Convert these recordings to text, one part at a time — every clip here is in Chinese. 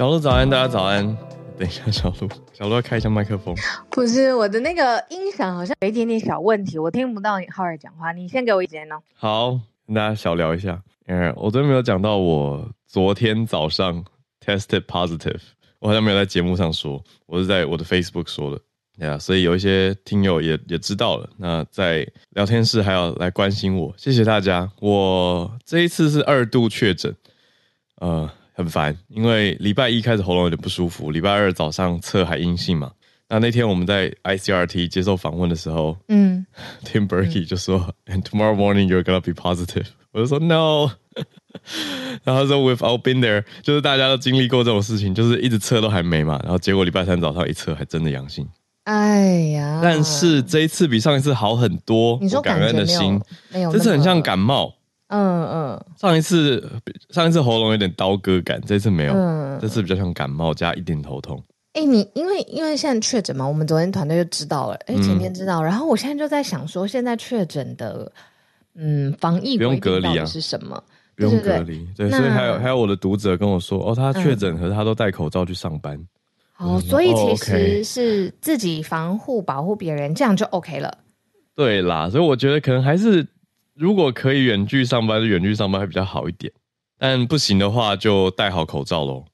小鹿早安，大家早安。等一下，小鹿，小鹿要开一下麦克风。不是我的那个音响好像有一点点小问题，我听不到你浩尔讲话。你先给我一点哦。好，跟大家小聊一下。嗯，我昨天没有讲到我昨天早上 tested positive，我好像没有在节目上说，我是在我的 Facebook 说的。对啊，所以有一些听友也也知道了。那在聊天室还要来关心我，谢谢大家。我这一次是二度确诊，呃，很烦，因为礼拜一开始喉咙有点不舒服，礼拜二早上测还阴性嘛。那那天我们在 ICRT 接受访问的时候，嗯，Tim Berkey 就说、嗯、，And tomorrow morning you're gonna be positive。我就说 No，然后他说 We've all been there，就是大家都经历过这种事情，就是一直测都还没嘛，然后结果礼拜三早上一测还真的阳性。哎呀！但是这一次比上一次好很多，你说感恩的心，没有，这次很像感冒。嗯嗯，上一次上一次喉咙有点刀割感，这次没有，嗯，这次比较像感冒加一点头痛。哎，你因为因为现在确诊嘛，我们昨天团队就知道了，哎，前天知道，然后我现在就在想说，现在确诊的，嗯，防疫不用隔离啊，是什么？不用隔离，对，所以还有还有我的读者跟我说，哦，他确诊，可是他都戴口罩去上班。哦，所以其实是自己防护、保护别人，这样就 OK 了。对啦，所以我觉得可能还是，如果可以远距上班，就远距上班会比较好一点。但不行的话，就戴好口罩喽。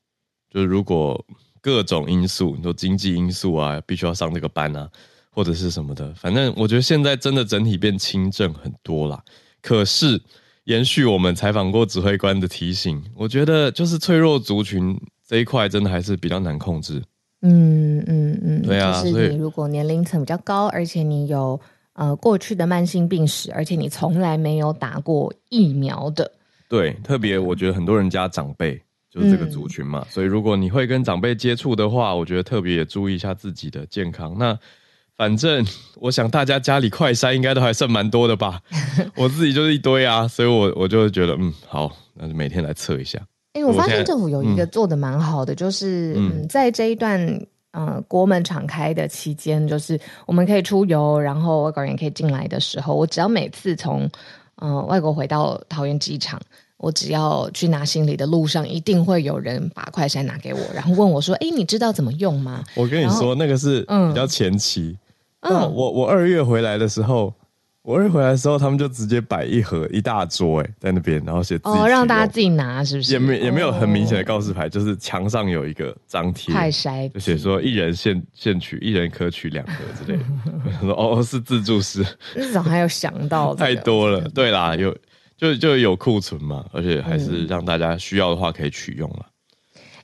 就是如果各种因素，你说经济因素啊，必须要上这个班啊，或者是什么的，反正我觉得现在真的整体变轻症很多啦。可是延续我们采访过指挥官的提醒，我觉得就是脆弱族群这一块，真的还是比较难控制。嗯嗯嗯，对啊，就是你如果年龄层比较高，而且你有呃过去的慢性病史，而且你从来没有打过疫苗的，对，特别我觉得很多人家长辈就是这个族群嘛，嗯、所以如果你会跟长辈接触的话，我觉得特别也注意一下自己的健康。那反正我想大家家里快筛应该都还剩蛮多的吧，我自己就是一堆啊，所以我我就会觉得嗯好，那就每天来测一下。哎、欸，我发现政府有一个做的蛮好的，嗯、就是嗯，在这一段呃国门敞开的期间，就是我们可以出游，然后外国人也可以进来的时候，我只要每次从呃外国回到桃园机场，我只要去拿行李的路上，一定会有人把快筛拿给我，然后问我说：“哎、欸，你知道怎么用吗？”我跟你说，那个是比较前期。嗯，我我二月回来的时候。我一回来的时候，他们就直接摆一盒一大桌，哎，在那边，然后写字哦，让大家自己拿，是不是？也没也没有很明显的告示牌，哦、就是墙上有一个张贴，就写说一人限限取，一人可取两盒之类的。哦，是自助式，至少还有想到太多了，对啦，有就就有库存嘛，而且还是让大家需要的话可以取用了。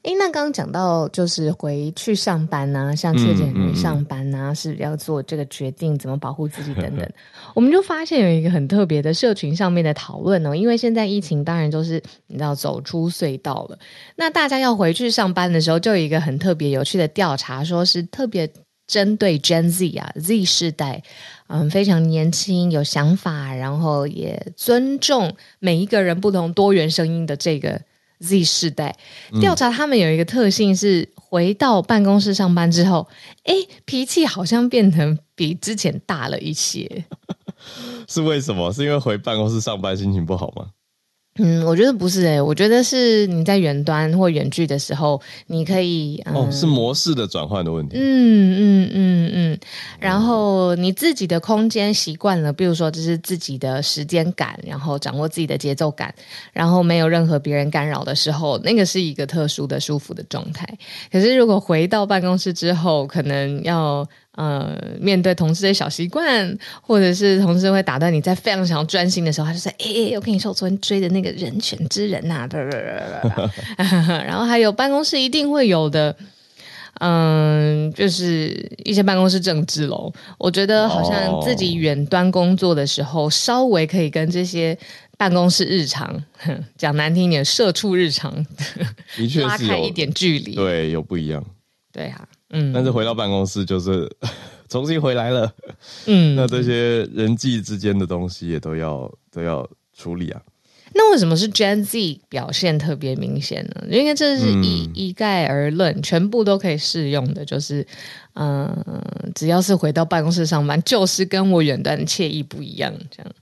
哎，那刚刚讲到就是回去上班呐、啊，像确诊人上班呐、啊，嗯嗯、是要做这个决定，怎么保护自己等等。我们就发现有一个很特别的社群上面的讨论哦，因为现在疫情当然就是你知道走出隧道了，那大家要回去上班的时候，就有一个很特别有趣的调查，说是特别针对 Gen Z 啊 Z 世代，嗯，非常年轻有想法，然后也尊重每一个人不同多元声音的这个。Z 世代调查，他们有一个特性是，回到办公室上班之后，哎，脾气好像变成比之前大了一些。是为什么？是因为回办公室上班心情不好吗？嗯，我觉得不是诶、欸，我觉得是你在远端或远距的时候，你可以、嗯、哦，是模式的转换的问题。嗯嗯嗯嗯，嗯，然后你自己的空间习惯了，比如说这是自己的时间感，然后掌握自己的节奏感，然后没有任何别人干扰的时候，那个是一个特殊的舒服的状态。可是如果回到办公室之后，可能要。呃，面对同事的小习惯，或者是同事会打断你在非常想要专心的时候，他就说：“哎、欸，我跟你说，我昨天追的那个人选之人呐、然后还有办公室一定会有的，嗯、呃，就是一些办公室政治喽。我觉得好像自己远端工作的时候，稍微可以跟这些办公室日常 讲难听一点，社畜日常 的确是拉开一点距离，对，有不一样，对啊。嗯，但是回到办公室就是 重新回来了。嗯，那这些人际之间的东西也都要都要处理啊。那为什么是 Gen Z 表现特别明显呢？因为这是一、嗯、一概而论，全部都可以适用的，就是嗯、呃，只要是回到办公室上班，就是跟我远端的惬意不一样。这样，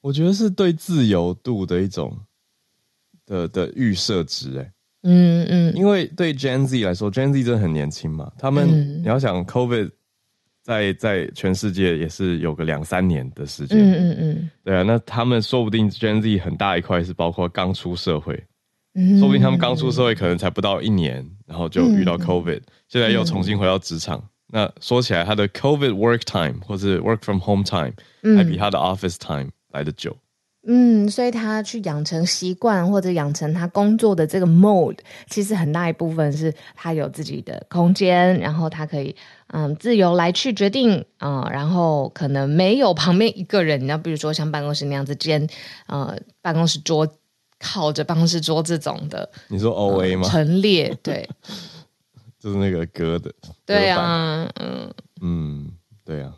我觉得是对自由度的一种的的预设值。哎，嗯嗯，因为对 Gen Z 来说，Gen Z 真的很年轻嘛。他们、嗯、你要想 COVID 在在全世界也是有个两三年的时间。嗯嗯嗯，对啊，那他们说不定 Gen Z 很大一块是包括刚出社会，嗯，说不定他们刚出社会可能才不到一年，然后就遇到 COVID，、嗯、现在又重新回到职场。嗯、那说起来，他的 COVID work time 或是 work from home time、嗯、还比他的 office time 来的久。嗯，所以他去养成习惯或者养成他工作的这个 mode，其实很大一部分是他有自己的空间，然后他可以嗯自由来去决定啊、呃，然后可能没有旁边一个人，你知道，比如说像办公室那样子间呃办公室桌靠着办公室桌这种的，你说 O A 吗？呃、陈列对，就是那个隔的，对啊，嗯嗯，对啊，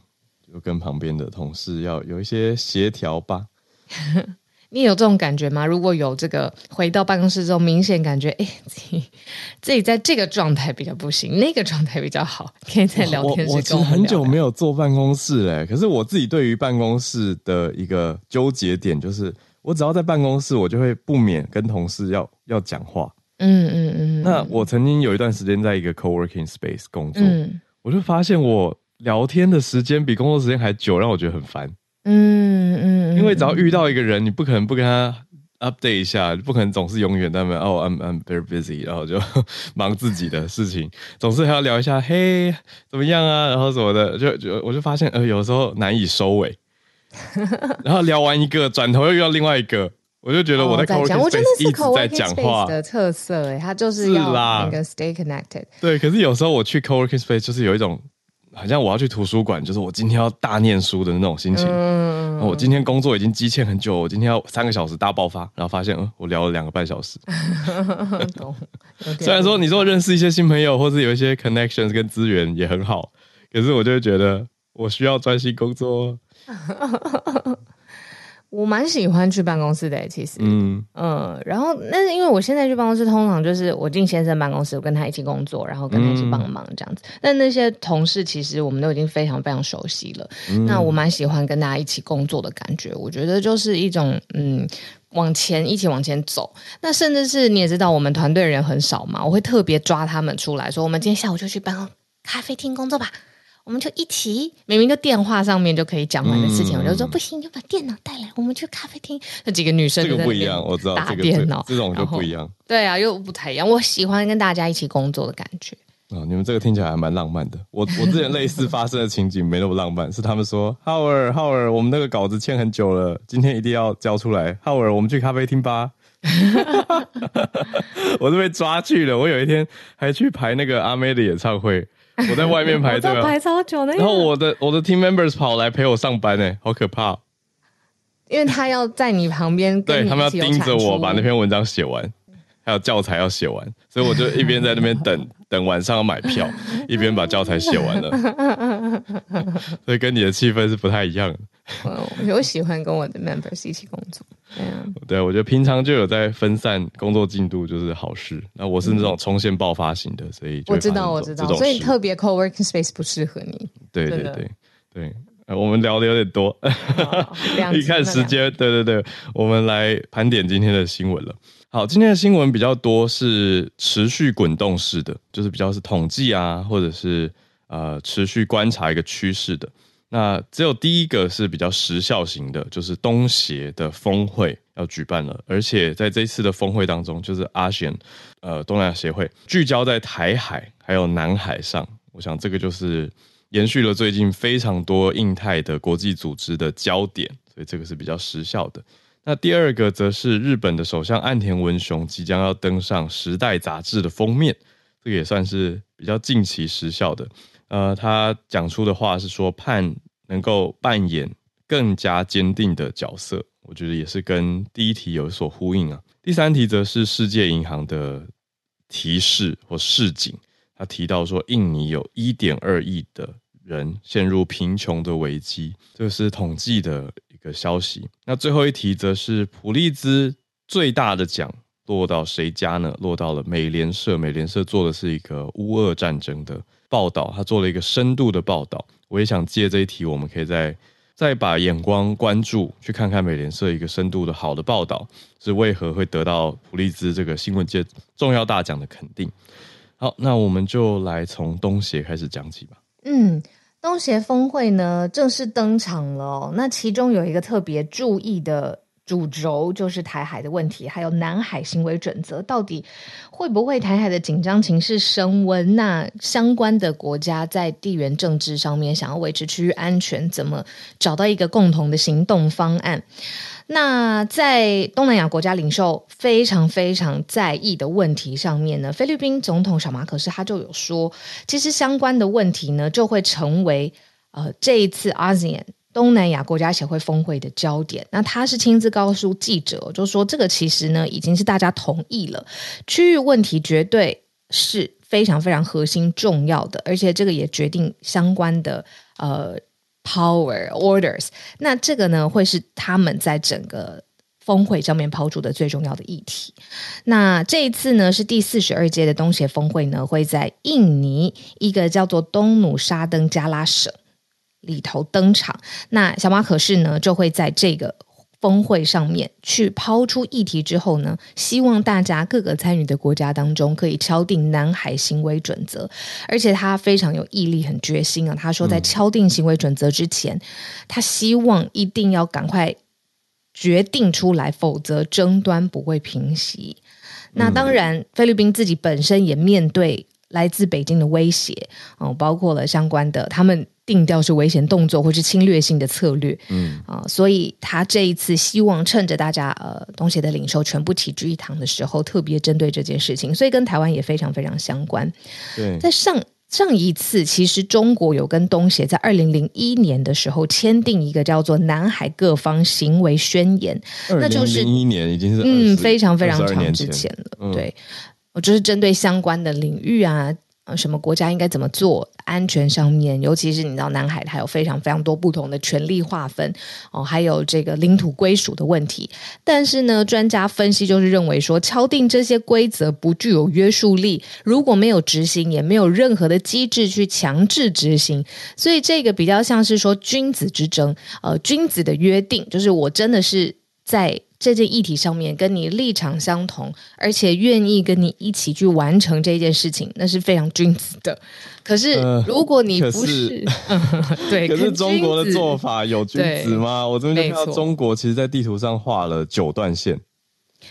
就跟旁边的同事要有一些协调吧。你有这种感觉吗？如果有这个，回到办公室之后，明显感觉，哎，自己自己在这个状态比较不行，那个状态比较好，可以在聊天室。我我其实很久没有坐办公室嘞，可是我自己对于办公室的一个纠结点就是，我只要在办公室，我就会不免跟同事要要讲话。嗯嗯嗯。那我曾经有一段时间在一个 co-working space 工作，嗯，我就发现我聊天的时间比工作时间还久，让我觉得很烦。嗯嗯，因为只要遇到一个人，你不可能不跟他 update 一下，不可能总是永远在那边哦，I'm I'm very busy，然后就 忙自己的事情，总是还要聊一下，嘿，怎么样啊，然后什么的，就就我就发现，呃，有时候难以收尾，然后聊完一个，转头又遇到另外一个，我就觉得我在 co-working space 一直在讲话。的特色，哎，他就是要那个 stay connected，对，可是有时候我去 co-working space 就是有一种。好像我要去图书馆，就是我今天要大念书的那种心情。嗯，我今天工作已经积欠很久，我今天要三个小时大爆发，然后发现，嗯，我聊了两个半小时。懂。虽然说你说认识一些新朋友，或是有一些 connections 跟资源也很好，可是我就会觉得我需要专心工作。我蛮喜欢去办公室的、欸，其实，嗯嗯，然后那是因为我现在去办公室，通常就是我进先生办公室，我跟他一起工作，然后跟他一起帮忙这样子。嗯、但那些同事其实我们都已经非常非常熟悉了。嗯、那我蛮喜欢跟大家一起工作的感觉，我觉得就是一种嗯，往前一起往前走。那甚至是你也知道，我们团队人很少嘛，我会特别抓他们出来说，我们今天下午就去办公咖啡厅工作吧。我们就一起，明明就电话上面就可以讲完的事情，嗯、我就说不行，就把电脑带来，我们去咖啡厅。那几个女生这个不一样，我知道打电脑这，这种就不一样。对啊，又不太一样。我喜欢跟大家一起工作的感觉。啊、哦，你们这个听起来还蛮浪漫的。我我之前类似发生的情景没那么浪漫，是他们说浩尔浩尔，我们那个稿子欠很久了，今天一定要交出来。浩尔，我们去咖啡厅吧。我是被抓去了。我有一天还去排那个阿妹的演唱会。我在外面排队，排超久的。然后我的我的 team members 跑来陪我上班，哎，好可怕！因为他要在你旁边，对他们要盯着我把那篇文章写完，还有教材要写完，所以我就一边在那边等 等晚上要买票，一边把教材写完了。所以跟你的气氛是不太一样的。我我喜欢跟我的 members 一起工作。对啊，对，我觉得平常就有在分散工作进度，就是好事。那我是那种冲线爆发型的，所以我知道，我知道，所以特别 co-working space 不适合你。对对对对，我们聊的有点多，一看时间，对对对，我们来盘点今天的新闻了。好，今天的新闻比较多是持续滚动式的，就是比较是统计啊，或者是呃持续观察一个趋势的。那只有第一个是比较时效型的，就是东协的峰会要举办了，而且在这一次的峰会当中，就是阿协呃，东南亚协会聚焦在台海还有南海上，我想这个就是延续了最近非常多印太的国际组织的焦点，所以这个是比较时效的。那第二个则是日本的首相岸田文雄即将要登上《时代》杂志的封面，这个也算是比较近期时效的。呃，他讲出的话是说，盼能够扮演更加坚定的角色，我觉得也是跟第一题有所呼应啊。第三题则是世界银行的提示或示警，他提到说，印尼有一点二亿的人陷入贫穷的危机，这是统计的一个消息。那最后一题则是普利兹最大的奖落到谁家呢？落到了美联社，美联社做的是一个乌俄战争的。报道，他做了一个深度的报道。我也想借这一题，我们可以再再把眼光关注，去看看美联社一个深度的好的报道是为何会得到普利兹这个新闻界重要大奖的肯定。好，那我们就来从东协开始讲起吧。嗯，东协峰会呢正式登场了。那其中有一个特别注意的。主轴就是台海的问题，还有南海行为准则，到底会不会台海的紧张情势升温？那相关的国家在地缘政治上面想要维持区域安全，怎么找到一个共同的行动方案？那在东南亚国家领袖非常非常在意的问题上面呢，菲律宾总统小马可是他就有说，其实相关的问题呢，就会成为呃这一次 ASEAN。东南亚国家协会峰会的焦点，那他是亲自告诉记者，就说这个其实呢已经是大家同意了，区域问题绝对是非常非常核心重要的，而且这个也决定相关的呃 power orders。那这个呢会是他们在整个峰会上面抛出的最重要的议题。那这一次呢是第四十二届的东协峰会呢会在印尼一个叫做东努沙登加拉省。里头登场，那小马可是呢就会在这个峰会上面去抛出议题之后呢，希望大家各个参与的国家当中可以敲定南海行为准则，而且他非常有毅力、很决心啊。他说，在敲定行为准则之前，嗯、他希望一定要赶快决定出来，否则争端不会平息。那当然，菲律宾自己本身也面对来自北京的威胁哦，包括了相关的他们。定调是危险动作或是侵略性的策略，嗯啊、呃，所以他这一次希望趁着大家呃东协的领袖全部齐聚一堂的时候，特别针对这件事情，所以跟台湾也非常非常相关。对，在上上一次，其实中国有跟东协在二零零一年的时候签订一个叫做《南海各方行为宣言》，那就是零一年已经是嗯非常非常长之前了。嗯、对，我就是针对相关的领域啊。什么国家应该怎么做？安全上面，尤其是你知道南海，它有非常非常多不同的权力划分哦，还有这个领土归属的问题。但是呢，专家分析就是认为说，敲定这些规则不具有约束力，如果没有执行，也没有任何的机制去强制执行，所以这个比较像是说君子之争，呃，君子的约定，就是我真的是在。这件议题上面跟你立场相同，而且愿意跟你一起去完成这件事情，那是非常君子的。可是如果你不是，呃、是对，可是中国的做法有君子吗？我这边就看到中国其实，在地图上画了九段线。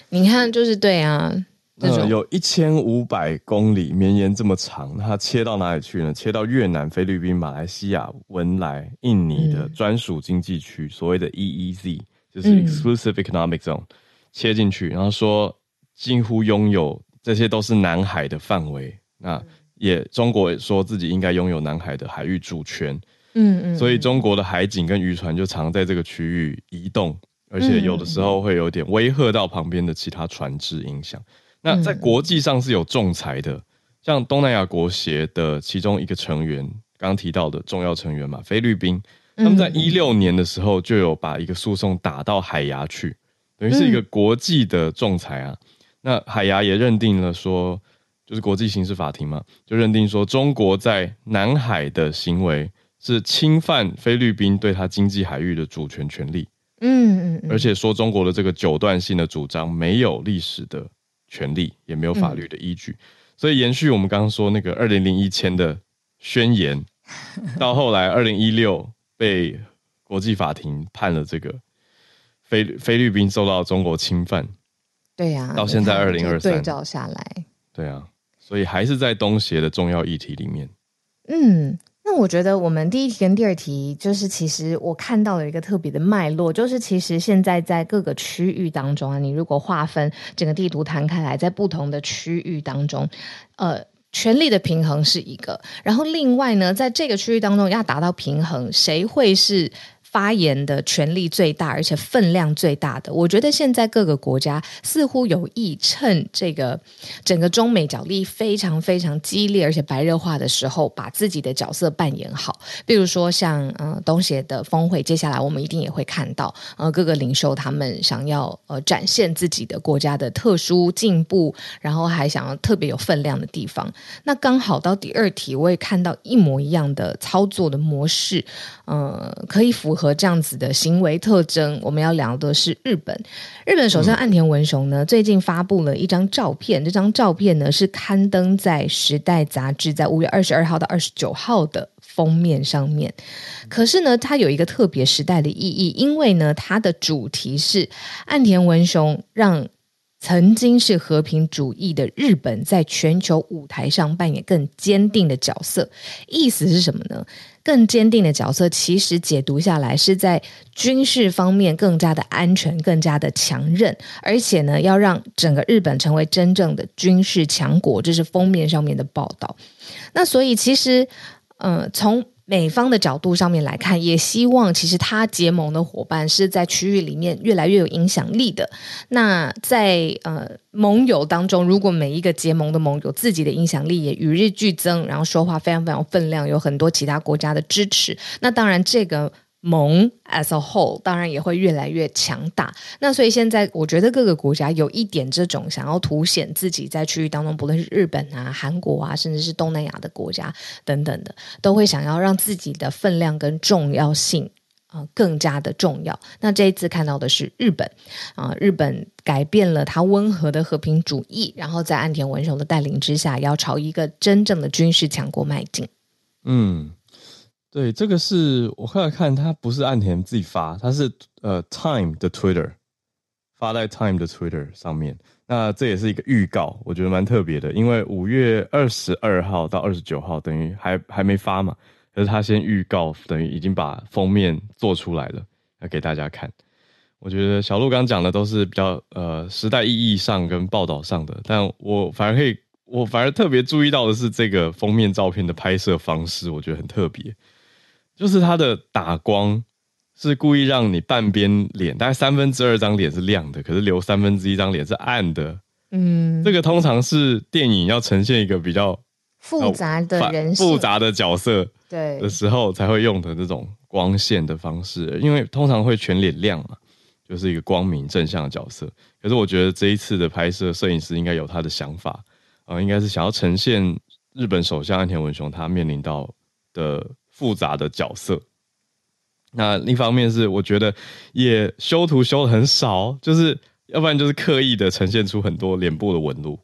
你看，就是对啊，呃、有一千五百公里，绵延这么长，它切到哪里去呢？切到越南、菲律宾、马来西亚、文莱、印尼的专属经济区，嗯、所谓的 EEZ。就是 exclusive economic zone，嗯、切进去，然后说近乎拥有这些都是南海的范围。那也中国也说自己应该拥有南海的海域主权。嗯嗯。所以中国的海警跟渔船就常在这个区域移动，而且有的时候会有点威吓到旁边的其他船只，影响。那在国际上是有仲裁的，像东南亚国协的其中一个成员，刚刚提到的重要成员嘛，菲律宾。他们在一六年的时候就有把一个诉讼打到海牙去，等于是一个国际的仲裁啊。那海牙也认定了说，就是国际刑事法庭嘛，就认定说中国在南海的行为是侵犯菲律宾对他经济海域的主权权利。嗯嗯，而且说中国的这个九段性的主张没有历史的权利，也没有法律的依据。所以延续我们刚刚说那个二零零一签的宣言，到后来二零一六。被国际法庭判了这个菲菲律宾受到中国侵犯，对呀、啊，到现在二零二三对照下来，对啊，所以还是在东协的重要议题里面。嗯，那我觉得我们第一题跟第二题，就是其实我看到了一个特别的脉络，就是其实现在在各个区域当中啊，你如果划分整个地图摊开来，在不同的区域当中，呃。权力的平衡是一个，然后另外呢，在这个区域当中要达到平衡，谁会是？发言的权力最大，而且分量最大的，我觉得现在各个国家似乎有意趁这个整个中美角力非常非常激烈而且白热化的时候，把自己的角色扮演好。比如说像呃东协的峰会，接下来我们一定也会看到呃各个领袖他们想要呃展现自己的国家的特殊进步，然后还想要特别有分量的地方。那刚好到第二题，我也看到一模一样的操作的模式，呃，可以符合。合这样子的行为特征。我们要聊的是日本，日本首相岸田文雄呢，最近发布了一张照片，这张照片呢是刊登在《时代》杂志在五月二十二号到二十九号的封面上面。可是呢，它有一个特别时代的意义，因为呢，它的主题是岸田文雄让。曾经是和平主义的日本，在全球舞台上扮演更坚定的角色。意思是什么呢？更坚定的角色，其实解读下来是在军事方面更加的安全、更加的强韧，而且呢，要让整个日本成为真正的军事强国。这是封面上面的报道。那所以其实，嗯，从美方的角度上面来看，也希望其实他结盟的伙伴是在区域里面越来越有影响力的。那在呃盟友当中，如果每一个结盟的盟友自己的影响力也与日俱增，然后说话非常非常分量，有很多其他国家的支持，那当然这个。盟 as a whole 当然也会越来越强大。那所以现在我觉得各个国家有一点这种想要凸显自己在区域当中，不论是日本啊、韩国啊，甚至是东南亚的国家等等的，都会想要让自己的分量跟重要性啊、呃、更加的重要。那这一次看到的是日本啊、呃，日本改变了它温和的和平主义，然后在岸田文雄的带领之下，要朝一个真正的军事强国迈进。嗯。对，这个是我后来看，他不是岸田自己发，他是呃 Time 的 Twitter 发在 Time 的 Twitter 上面。那这也是一个预告，我觉得蛮特别的，因为五月二十二号到二十九号等于还还没发嘛，可是他先预告，等于已经把封面做出来了，要给大家看。我觉得小鹿刚讲的都是比较呃时代意义上跟报道上的，但我反而可以，我反而特别注意到的是这个封面照片的拍摄方式，我觉得很特别。就是它的打光是故意让你半边脸，大概三分之二张脸是亮的，可是留三分之一张脸是暗的。嗯，这个通常是电影要呈现一个比较复杂的人性、复杂的角色对的时候才会用的这种光线的方式，因为通常会全脸亮嘛，就是一个光明正向的角色。可是我觉得这一次的拍摄，摄影师应该有他的想法啊、呃，应该是想要呈现日本首相岸田文雄他面临到的。复杂的角色，那另一方面是我觉得也修图修的很少，就是要不然就是刻意的呈现出很多脸部的纹路，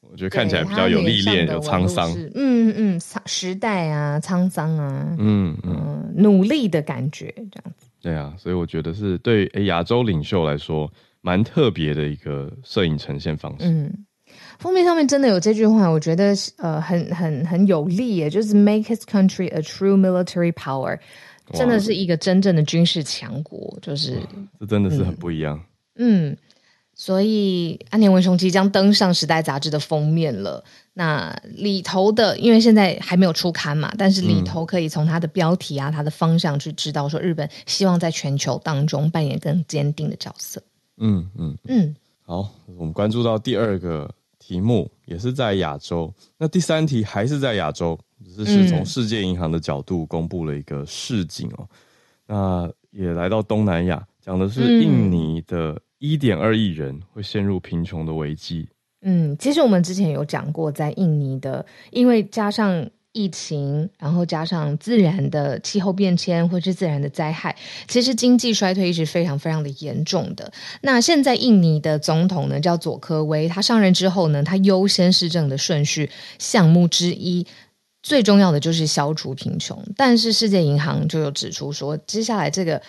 我觉得看起来比较有历练、有沧桑。嗯嗯，时代啊，沧桑啊，嗯嗯、呃，努力的感觉这样子。对啊，所以我觉得是对诶亚洲领袖来说蛮特别的一个摄影呈现方式。嗯。封面上面真的有这句话，我觉得呃很很很有力耶，就是 “Make his country a true military power”，真的是一个真正的军事强国，就是这真的是很不一样。嗯，嗯，所以安田文雄即将登上《时代》杂志的封面了。那里头的，因为现在还没有出刊嘛，但是里头可以从它的标题啊、它的方向去知道，说日本希望在全球当中扮演更坚定的角色。嗯嗯嗯，好，我们关注到第二个。题目也是在亚洲，那第三题还是在亚洲，只是从世界银行的角度公布了一个市景哦。那也来到东南亚，讲的是印尼的一点二亿人会陷入贫穷的危机。嗯，其实我们之前有讲过，在印尼的，因为加上。疫情，然后加上自然的气候变迁，或是自然的灾害，其实经济衰退一直非常非常的严重的。那现在印尼的总统呢，叫佐科威，他上任之后呢，他优先施政的顺序项目之一，最重要的就是消除贫穷。但是世界银行就有指出说，接下来这个。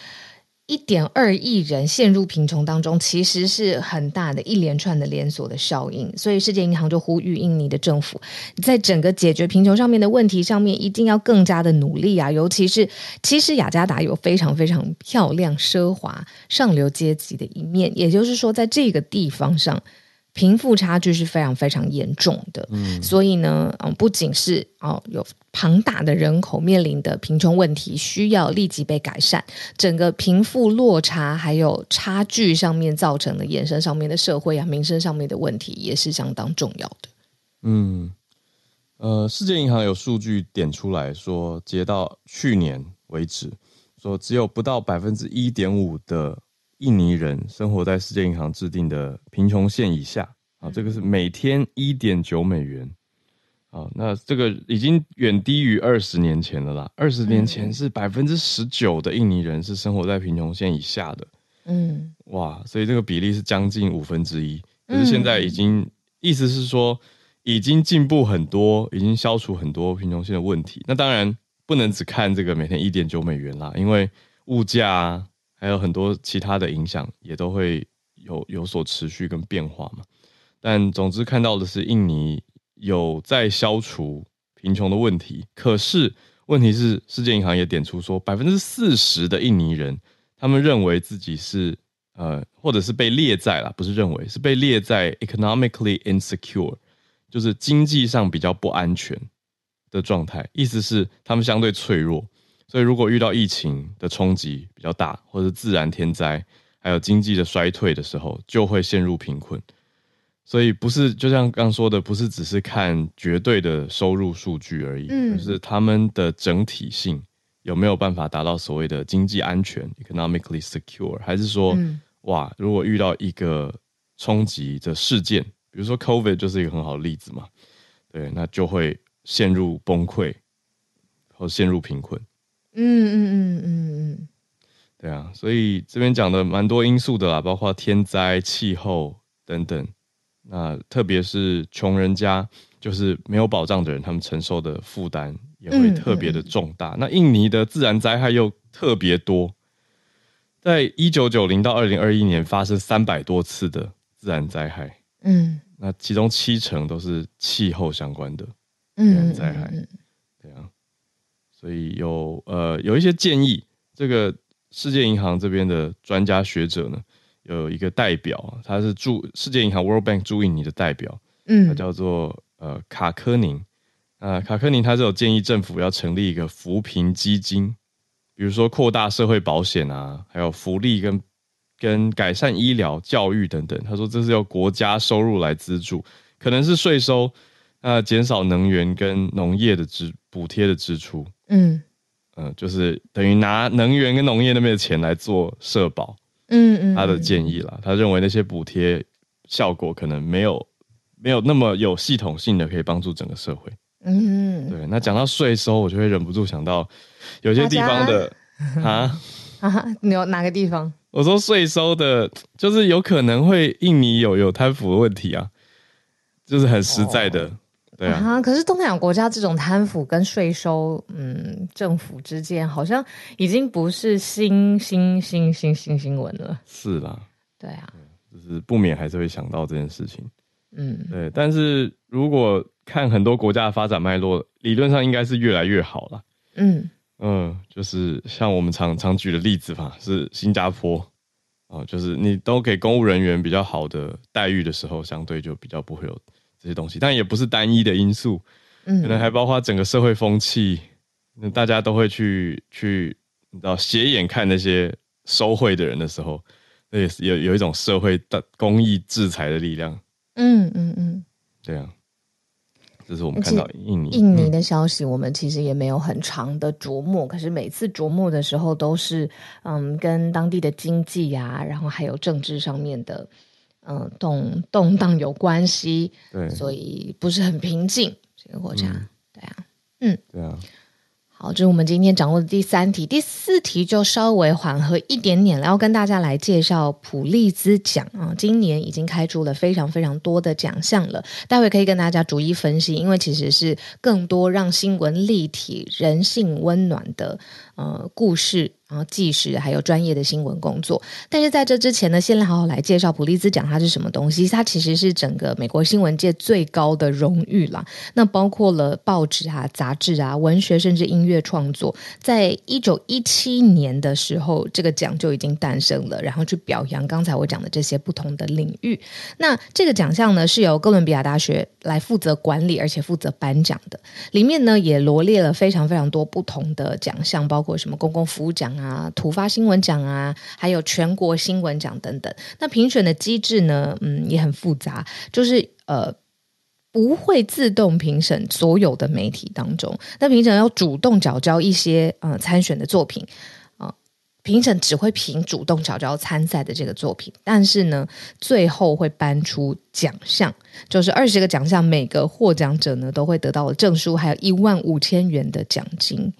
一点二亿人陷入贫穷当中，其实是很大的一连串的连锁的效应。所以，世界银行就呼吁印尼的政府，在整个解决贫穷上面的问题上面，一定要更加的努力啊！尤其是，其实雅加达有非常非常漂亮、奢华、上流阶级的一面，也就是说，在这个地方上。贫富差距是非常非常严重的，嗯，所以呢，嗯，不仅是哦有庞大的人口面临的贫穷问题需要立即被改善，整个贫富落差还有差距上面造成的衍生上面的社会啊民生上面的问题也是相当重要的。嗯，呃，世界银行有数据点出来说，截到去年为止，说只有不到百分之一点五的。印尼人生活在世界银行制定的贫穷线以下啊，这个是每天一点九美元啊，那这个已经远低于二十年前了啦。二十年前是百分之十九的印尼人是生活在贫穷线以下的。嗯，哇，所以这个比例是将近五分之一。可是现在已经，嗯、意思是说已经进步很多，已经消除很多贫穷线的问题。那当然不能只看这个每天一点九美元啦，因为物价啊，还有很多其他的影响也都会有有所持续跟变化嘛。但总之看到的是印尼。有在消除贫穷的问题，可是问题是，世界银行也点出说，百分之四十的印尼人，他们认为自己是呃，或者是被列在了，不是认为，是被列在 economically insecure，就是经济上比较不安全的状态。意思是他们相对脆弱，所以如果遇到疫情的冲击比较大，或者自然天灾，还有经济的衰退的时候，就会陷入贫困。所以不是就像刚说的，不是只是看绝对的收入数据而已，嗯，而是他们的整体性有没有办法达到所谓的经济安全 （economically secure），还是说，嗯、哇，如果遇到一个冲击的事件，比如说 COVID 就是一个很好的例子嘛，对，那就会陷入崩溃或陷入贫困。嗯嗯嗯嗯嗯，对啊，所以这边讲的蛮多因素的啦，包括天灾、气候等等。那特别是穷人家，就是没有保障的人，他们承受的负担也会特别的重大。嗯嗯、那印尼的自然灾害又特别多，在一九九零到二零二一年发生三百多次的自然灾害。嗯，那其中七成都是气候相关的自然灾害。所以有呃有一些建议，这个世界银行这边的专家学者呢。有一个代表，他是驻世界银行 World Bank 驻印尼的代表，嗯，他叫做呃卡科宁，呃卡科宁他是有建议政府要成立一个扶贫基金，比如说扩大社会保险啊，还有福利跟跟改善医疗、教育等等。他说这是要国家收入来资助，可能是税收，呃减少能源跟农业的支补贴的支出，嗯嗯、呃，就是等于拿能源跟农业那边的钱来做社保。嗯嗯，他的建议啦，他认为那些补贴效果可能没有没有那么有系统性的可以帮助整个社会。嗯，对。那讲到税收，我就会忍不住想到有些地方的 啊啊，你有哪个地方？我说税收的，就是有可能会印尼有有贪腐的问题啊，就是很实在的。哦对啊，啊，可是东南亚国家这种贪腐跟税收，嗯，政府之间好像已经不是新新新新新新闻了。是啦，对啊，就是不免还是会想到这件事情。嗯，对。但是如果看很多国家的发展脉络，理论上应该是越来越好了。嗯嗯，就是像我们常常举的例子吧，是新加坡啊，就是你都给公务人员比较好的待遇的时候，相对就比较不会有。这些东西，但也不是单一的因素，嗯，可能还包括整个社会风气，那大家都会去去，你知道，斜眼看那些收贿的人的时候，那也是有有一种社会的公益制裁的力量，嗯嗯嗯，对啊，这是我们看到印尼。印尼的消息，我们其实也没有很长的琢磨，可是每次琢磨的时候，都是嗯，跟当地的经济呀、啊，然后还有政治上面的。嗯，动动荡有关系，对，所以不是很平静这个国家，嗯、对啊，嗯，对啊。好，这是我们今天掌握的第三题，第四字题就稍微缓和一点点，然后跟大家来介绍普利兹奖啊，今年已经开出了非常非常多的奖项了，待会可以跟大家逐一分析，因为其实是更多让新闻立体、人性温暖的呃故事。然后纪实还有专业的新闻工作，但是在这之前呢，先来好好来介绍普利兹奖它是什么东西。它其实是整个美国新闻界最高的荣誉啦。那包括了报纸啊、杂志啊、文学，甚至音乐创作。在一九一七七年的时候，这个奖就已经诞生了，然后去表扬刚才我讲的这些不同的领域。那这个奖项呢，是由哥伦比亚大学来负责管理，而且负责颁奖的。里面呢，也罗列了非常非常多不同的奖项，包括什么公共服务奖。啊，突发新闻奖啊，还有全国新闻奖等等。那评选的机制呢，嗯，也很复杂，就是呃，不会自动评审所有的媒体当中，那评审要主动缴交一些呃参选的作品啊、评审只会评主动缴交参赛的这个作品，但是呢，最后会颁出奖项，就是二十个奖项，每个获奖者呢都会得到证书，还有一万五千元的奖金。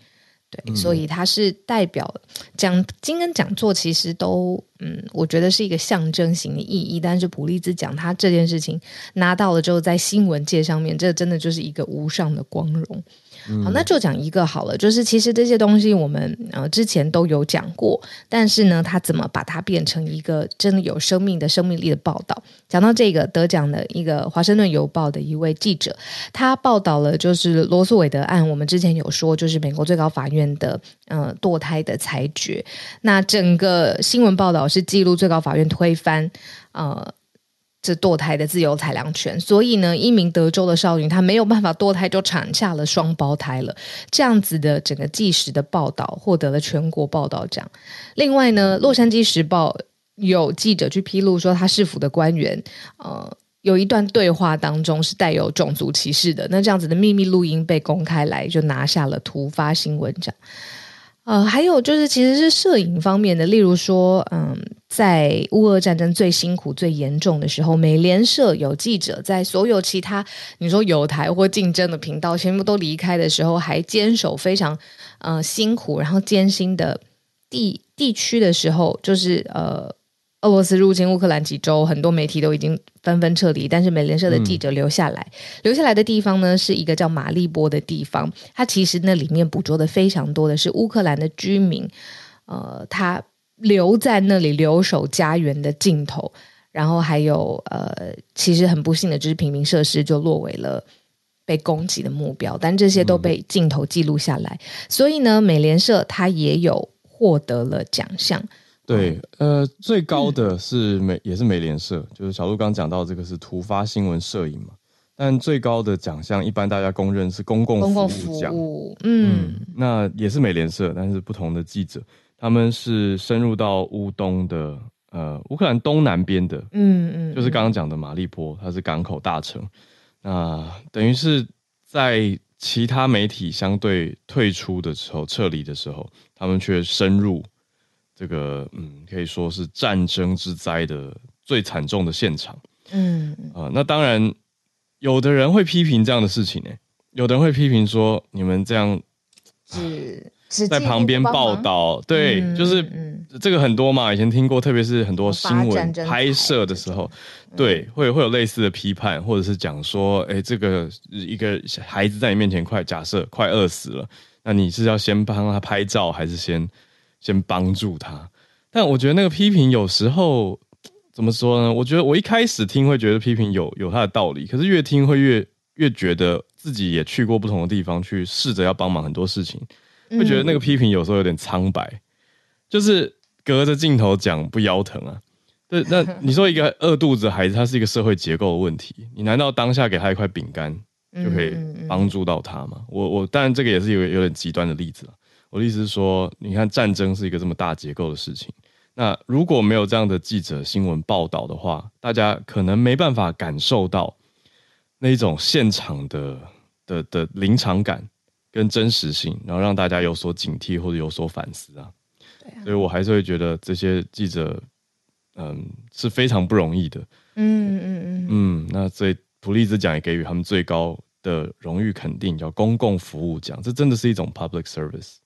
对，嗯、所以它是代表讲金跟讲座，其实都嗯，我觉得是一个象征性的意义。但是普利兹奖，他这件事情拿到了之后，在新闻界上面，这真的就是一个无上的光荣。好，那就讲一个好了。就是其实这些东西我们呃之前都有讲过，但是呢，他怎么把它变成一个真的有生命的生命力的报道？讲到这个得奖的一个《华盛顿邮报》的一位记者，他报道了就是罗诉韦德案。我们之前有说，就是美国最高法院的呃堕胎的裁决。那整个新闻报道是记录最高法院推翻呃。是堕胎的自由裁量权，所以呢，一名德州的少女她没有办法堕胎，就产下了双胞胎了。这样子的整个纪实的报道获得了全国报道奖。另外呢，《洛杉矶时报》有记者去披露说，他市府的官员呃有一段对话当中是带有种族歧视的。那这样子的秘密录音被公开来，就拿下了突发新闻奖。呃，还有就是，其实是摄影方面的，例如说，嗯，在乌俄战争最辛苦、最严重的时候，美联社有记者在所有其他你说有台或竞争的频道全部都离开的时候，还坚守非常呃辛苦然后艰辛的地地区的时候，就是呃。俄罗斯入侵乌克兰几周，很多媒体都已经纷纷撤离，但是美联社的记者留下来。留下来的地方呢，是一个叫马利波的地方。它其实那里面捕捉的非常多的是乌克兰的居民，呃，他留在那里留守家园的镜头。然后还有呃，其实很不幸的就是平民设施就落为了被攻击的目标，但这些都被镜头记录下来。所以呢，美联社它也有获得了奖项。对，呃，最高的是美，嗯、也是美联社，就是小鹿刚讲到这个是突发新闻摄影嘛。但最高的奖项，一般大家公认是公共服务奖。嗯，嗯，那也是美联社，但是不同的记者，他们是深入到乌东的，呃，乌克兰东南边的，嗯嗯，就是刚刚讲的马利波，它是港口大城。那等于是在其他媒体相对退出的时候、撤离的时候，他们却深入。这个嗯，可以说是战争之灾的最惨重的现场。嗯啊、呃，那当然，有的人会批评这样的事情呢，有的人会批评说，你们这样只在旁边报道，对，嗯、就是、嗯、这个很多嘛，以前听过，特别是很多新闻拍摄的时候，对，会会有类似的批判，或者是讲说，哎，这个一个孩子在你面前快假设快饿死了，那你是要先帮他拍照，还是先？先帮助他，但我觉得那个批评有时候怎么说呢？我觉得我一开始听会觉得批评有有它的道理，可是越听会越越觉得自己也去过不同的地方，去试着要帮忙很多事情，会觉得那个批评有时候有点苍白，就是隔着镜头讲不腰疼啊。对，那你说一个饿肚子的孩子，他是一个社会结构的问题，你难道当下给他一块饼干就可以帮助到他吗？我我当然这个也是有有点极端的例子了。我的意思是说，你看战争是一个这么大结构的事情，那如果没有这样的记者新闻报道的话，大家可能没办法感受到那一种现场的的的临场感跟真实性，然后让大家有所警惕或者有所反思啊。啊。所以我还是会觉得这些记者，嗯，是非常不容易的。嗯嗯嗯嗯。那所以普利兹奖也给予他们最高的荣誉肯定，叫公共服务奖，这真的是一种 public service。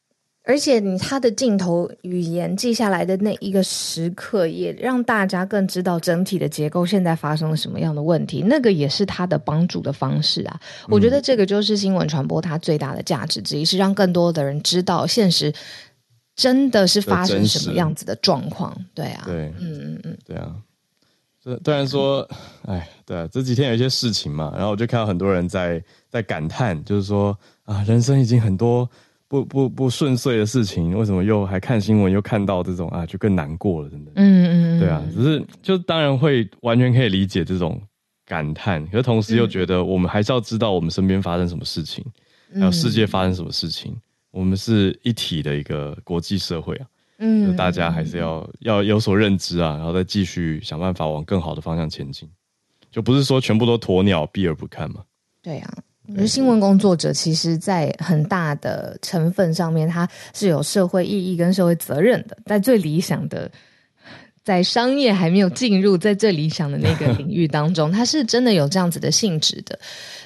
而且你他的镜头语言记下来的那一个时刻，也让大家更知道整体的结构现在发生了什么样的问题。那个也是他的帮助的方式啊。我觉得这个就是新闻传播它最大的价值之一，是让更多的人知道现实真的是发生什么样子的状况。对啊，对，嗯嗯嗯，对啊。这虽然说，哎，对啊，这几天有一些事情嘛，然后我就看到很多人在在感叹，就是说啊，人生已经很多。不不不顺遂的事情，为什么又还看新闻又看到这种啊，就更难过了，真的。嗯嗯，对啊，只是就当然会完全可以理解这种感叹，可是同时又觉得我们还是要知道我们身边发生什么事情，还有世界发生什么事情，我们是一体的一个国际社会啊，嗯，就大家还是要要有所认知啊，然后再继续想办法往更好的方向前进，就不是说全部都鸵鸟避而不看嘛。对啊。我觉得新闻工作者其实，在很大的成分上面，他是有社会意义跟社会责任的。在最理想的，在商业还没有进入在最理想的那个领域当中，他是真的有这样子的性质的。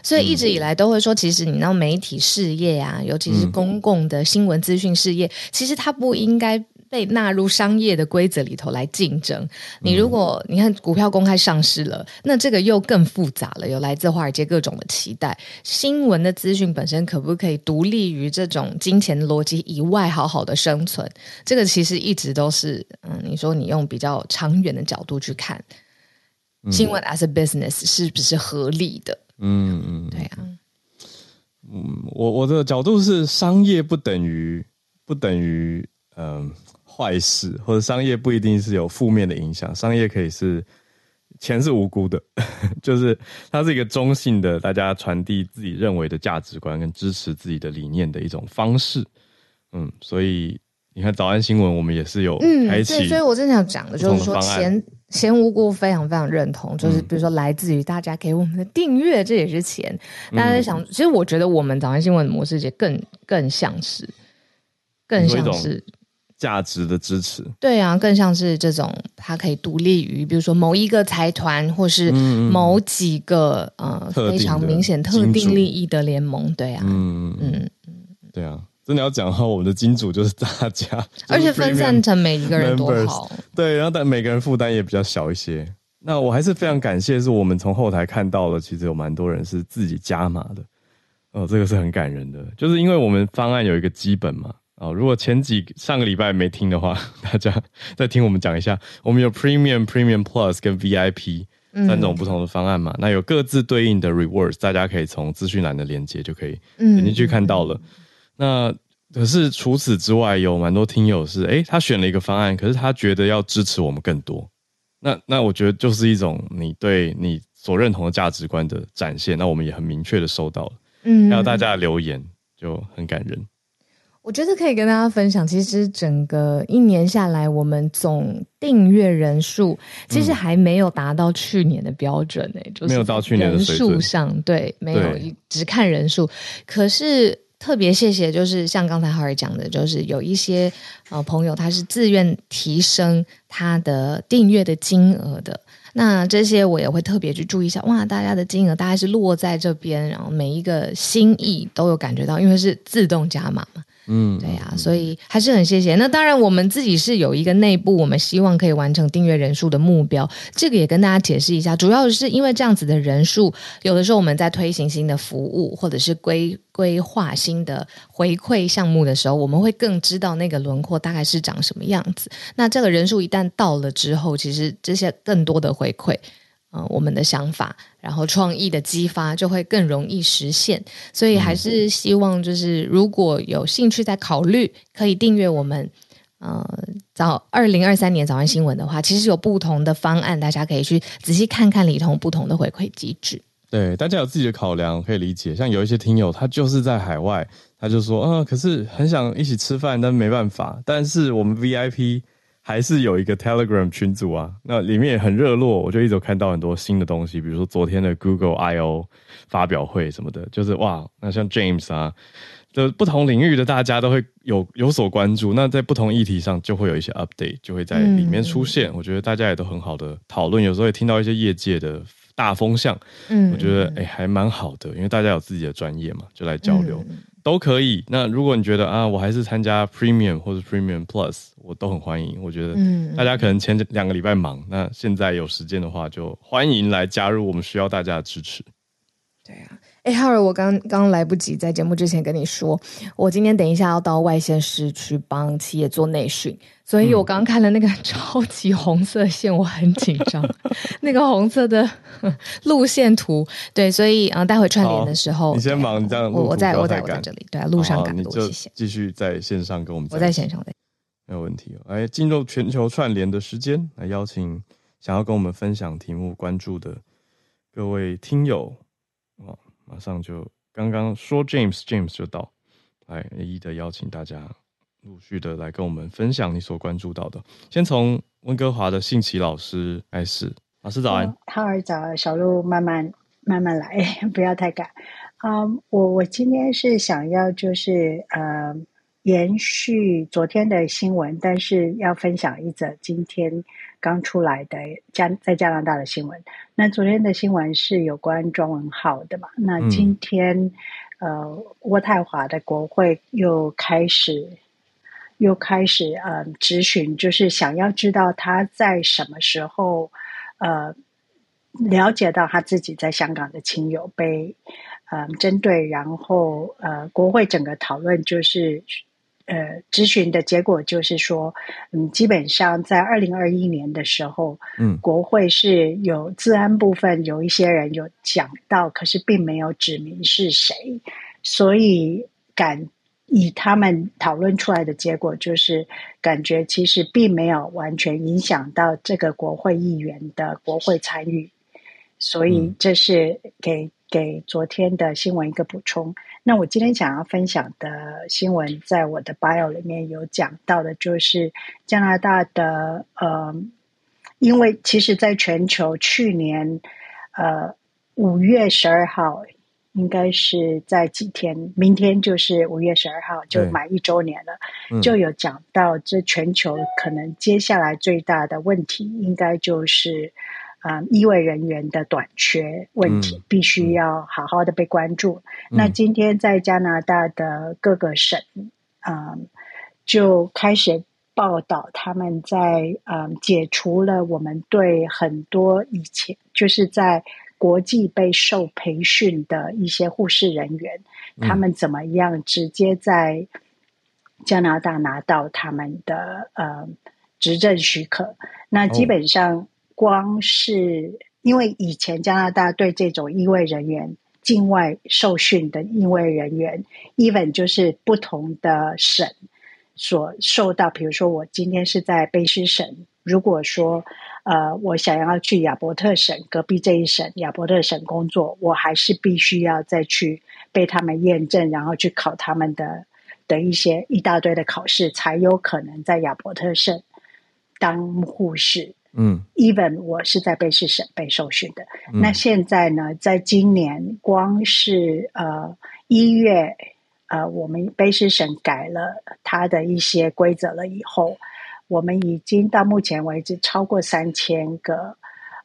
所以一直以来都会说，其实你知道媒体事业啊，尤其是公共的新闻资讯事业，其实它不应该。被纳入商业的规则里头来竞争。你如果你看股票公开上市了，那这个又更复杂了，有来自华尔街各种的期待。新闻的资讯本身可不可以独立于这种金钱逻辑以外，好好的生存？这个其实一直都是，嗯，你说你用比较长远的角度去看新闻 as a business 是不是合理的？嗯嗯，对啊。嗯，我我的角度是商业不等于不等于嗯。坏事或者商业不一定是有负面的影响，商业可以是钱是无辜的，就是它是一个中性的，大家传递自己认为的价值观跟支持自己的理念的一种方式。嗯，所以你看早安新闻，我们也是有开启、嗯，所以我真的想讲的就是说钱钱无辜，非常非常认同。就是比如说来自于大家给我们的订阅，这也是钱。大家在想，其实我觉得我们早安新闻的模式也更更像是，更像是。价值的支持，对啊，更像是这种，它可以独立于，比如说某一个财团，或是某几个、嗯、呃非常明显特定利益的联盟，对啊，嗯嗯嗯，对啊，真的要讲的话，我们的金主就是大家，而且分散成每一个人多好，对，然后但每个人负担也比较小一些。那我还是非常感谢，是我们从后台看到了，其实有蛮多人是自己加码的，哦，这个是很感人的，就是因为我们方案有一个基本嘛。哦，如果前几上个礼拜没听的话，大家再听我们讲一下。我们有 Premium、Premium Plus 跟 VIP 三种不同的方案嘛？嗯、那有各自对应的 Rewards，大家可以从资讯栏的连接就可以点进去看到了。嗯、那可是除此之外，有蛮多听友是，诶，他选了一个方案，可是他觉得要支持我们更多。那那我觉得就是一种你对你所认同的价值观的展现。那我们也很明确的收到了，嗯，还有大家的留言就很感人。我觉得可以跟大家分享，其实整个一年下来，我们总订阅人数其实还没有达到去年的标准诶、欸，嗯、就是没有到去年的人数上，对，没有对只看人数。可是特别谢谢，就是像刚才浩儿讲的，就是有一些呃朋友他是自愿提升他的订阅的金额的，那这些我也会特别去注意一下。哇，大家的金额大概是落在这边，然后每一个心意都有感觉到，因为是自动加码嘛。嗯，对呀、啊，所以还是很谢谢。那当然，我们自己是有一个内部，我们希望可以完成订阅人数的目标。这个也跟大家解释一下，主要是因为这样子的人数，有的时候我们在推行新的服务，或者是规规划新的回馈项目的时候，我们会更知道那个轮廓大概是长什么样子。那这个人数一旦到了之后，其实这些更多的回馈。呃，我们的想法，然后创意的激发就会更容易实现，所以还是希望就是如果有兴趣在考虑，可以订阅我们呃早二零二三年早安新闻的话，其实有不同的方案，大家可以去仔细看看里头不同的回馈机制。对，大家有自己的考量，可以理解。像有一些听友，他就是在海外，他就说，啊，可是很想一起吃饭，但没办法。但是我们 VIP。还是有一个 Telegram 群组啊，那里面也很热络，我就一直看到很多新的东西，比如说昨天的 Google I/O 发表会什么的，就是哇，那像 James 啊，就不同领域的大家都会有有所关注，那在不同议题上就会有一些 update，就会在里面出现。嗯、我觉得大家也都很好的讨论，有时候也听到一些业界的大风向，嗯，我觉得哎、欸、还蛮好的，因为大家有自己的专业嘛，就来交流。嗯都可以。那如果你觉得啊，我还是参加 Premium 或者 Premium Plus，我都很欢迎。我觉得大家可能前两个礼拜忙，那现在有时间的话，就欢迎来加入。我们需要大家的支持。对啊。哎，哈尔，我刚刚来不及在节目之前跟你说，我今天等一下要到外县市去帮企业做内训，所以我刚刚看了那个 超级红色线，我很紧张。那个红色的路线图，对，所以啊，待会串联的时候，你先忙，这样我我在我在我在这里，对啊，路上赶路，谢谢。继续在线上跟我们，我在线上对，没有问题。来进入全球串联的时间，来邀请想要跟我们分享题目、关注的各位听友。马上就刚刚说 James James 就到，来一一的邀请大家陆续的来跟我们分享你所关注到的。先从温哥华的信奇老师开始，老师早安，浩儿早，小路慢慢慢慢来，不要太赶。嗯我我今天是想要就是呃延续昨天的新闻，但是要分享一则今天刚出来的加在加拿大的新闻。那昨天的新闻是有关庄文浩的嘛？那今天、嗯、呃，渥太华的国会又开始又开始呃质询，就是想要知道他在什么时候呃了解到他自己在香港的亲友被。嗯，针对，然后呃，国会整个讨论就是，呃，咨询的结果就是说，嗯，基本上在二零二一年的时候，嗯，国会是有治安部分有一些人有讲到，可是并没有指明是谁，所以感以他们讨论出来的结果，就是感觉其实并没有完全影响到这个国会议员的国会参与，所以这是给。给昨天的新闻一个补充。那我今天想要分享的新闻，在我的 bio 里面有讲到的，就是加拿大的呃，因为其实在全球去年呃五月十二号，应该是在几天，明天就是五月十二号，就满一周年了，嗯、就有讲到这全球可能接下来最大的问题，应该就是。啊，医卫人员的短缺问题必须要好好的被关注。嗯、那今天在加拿大的各个省，啊、嗯，就开始报道他们在啊、嗯、解除了我们对很多以前就是在国际被受培训的一些护士人员，嗯、他们怎么样直接在加拿大拿到他们的呃执政许可？那基本上。哦光是因为以前加拿大对这种医卫人员境外受训的医卫人员，even 就是不同的省所受到，比如说我今天是在卑诗省，如果说呃我想要去亚伯特省隔壁这一省亚伯特省工作，我还是必须要再去被他们验证，然后去考他们的的一些一大堆的考试，才有可能在亚伯特省当护士。嗯，even 我是在卑诗省被受训的。嗯、那现在呢，在今年光是呃一月，呃，我们卑诗省改了它的一些规则了以后，我们已经到目前为止超过三千个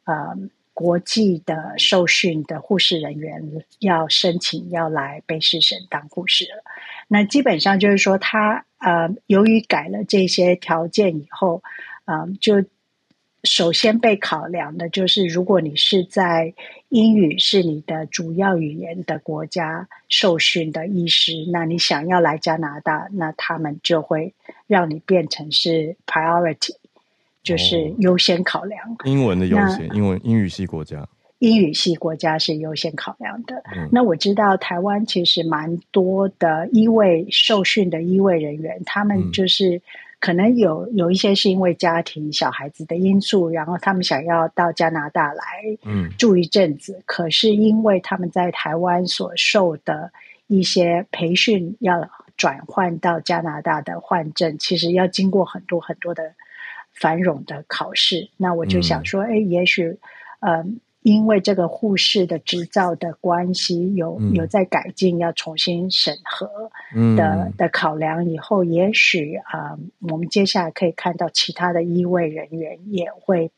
呃国际的受训的护士人员要申请要来卑诗省当护士了。那基本上就是说他，他呃由于改了这些条件以后，嗯、呃、就。首先被考量的就是，如果你是在英语是你的主要语言的国家受训的医师，那你想要来加拿大，那他们就会让你变成是 priority，就是优先考量。哦、英文的优先，英文英语系国家，英语系国家是优先考量的。嗯、那我知道台湾其实蛮多的医卫受训的医卫人员，他们就是。嗯可能有有一些是因为家庭小孩子的因素，然后他们想要到加拿大来住一阵子。嗯、可是因为他们在台湾所受的一些培训，要转换到加拿大的换证，其实要经过很多很多的繁冗的考试。那我就想说，哎、嗯，也许，嗯。因为这个护士的执照的关系，有有在改进，要重新审核的、嗯、的考量以后，也许啊、呃，我们接下来可以看到其他的医卫人员也会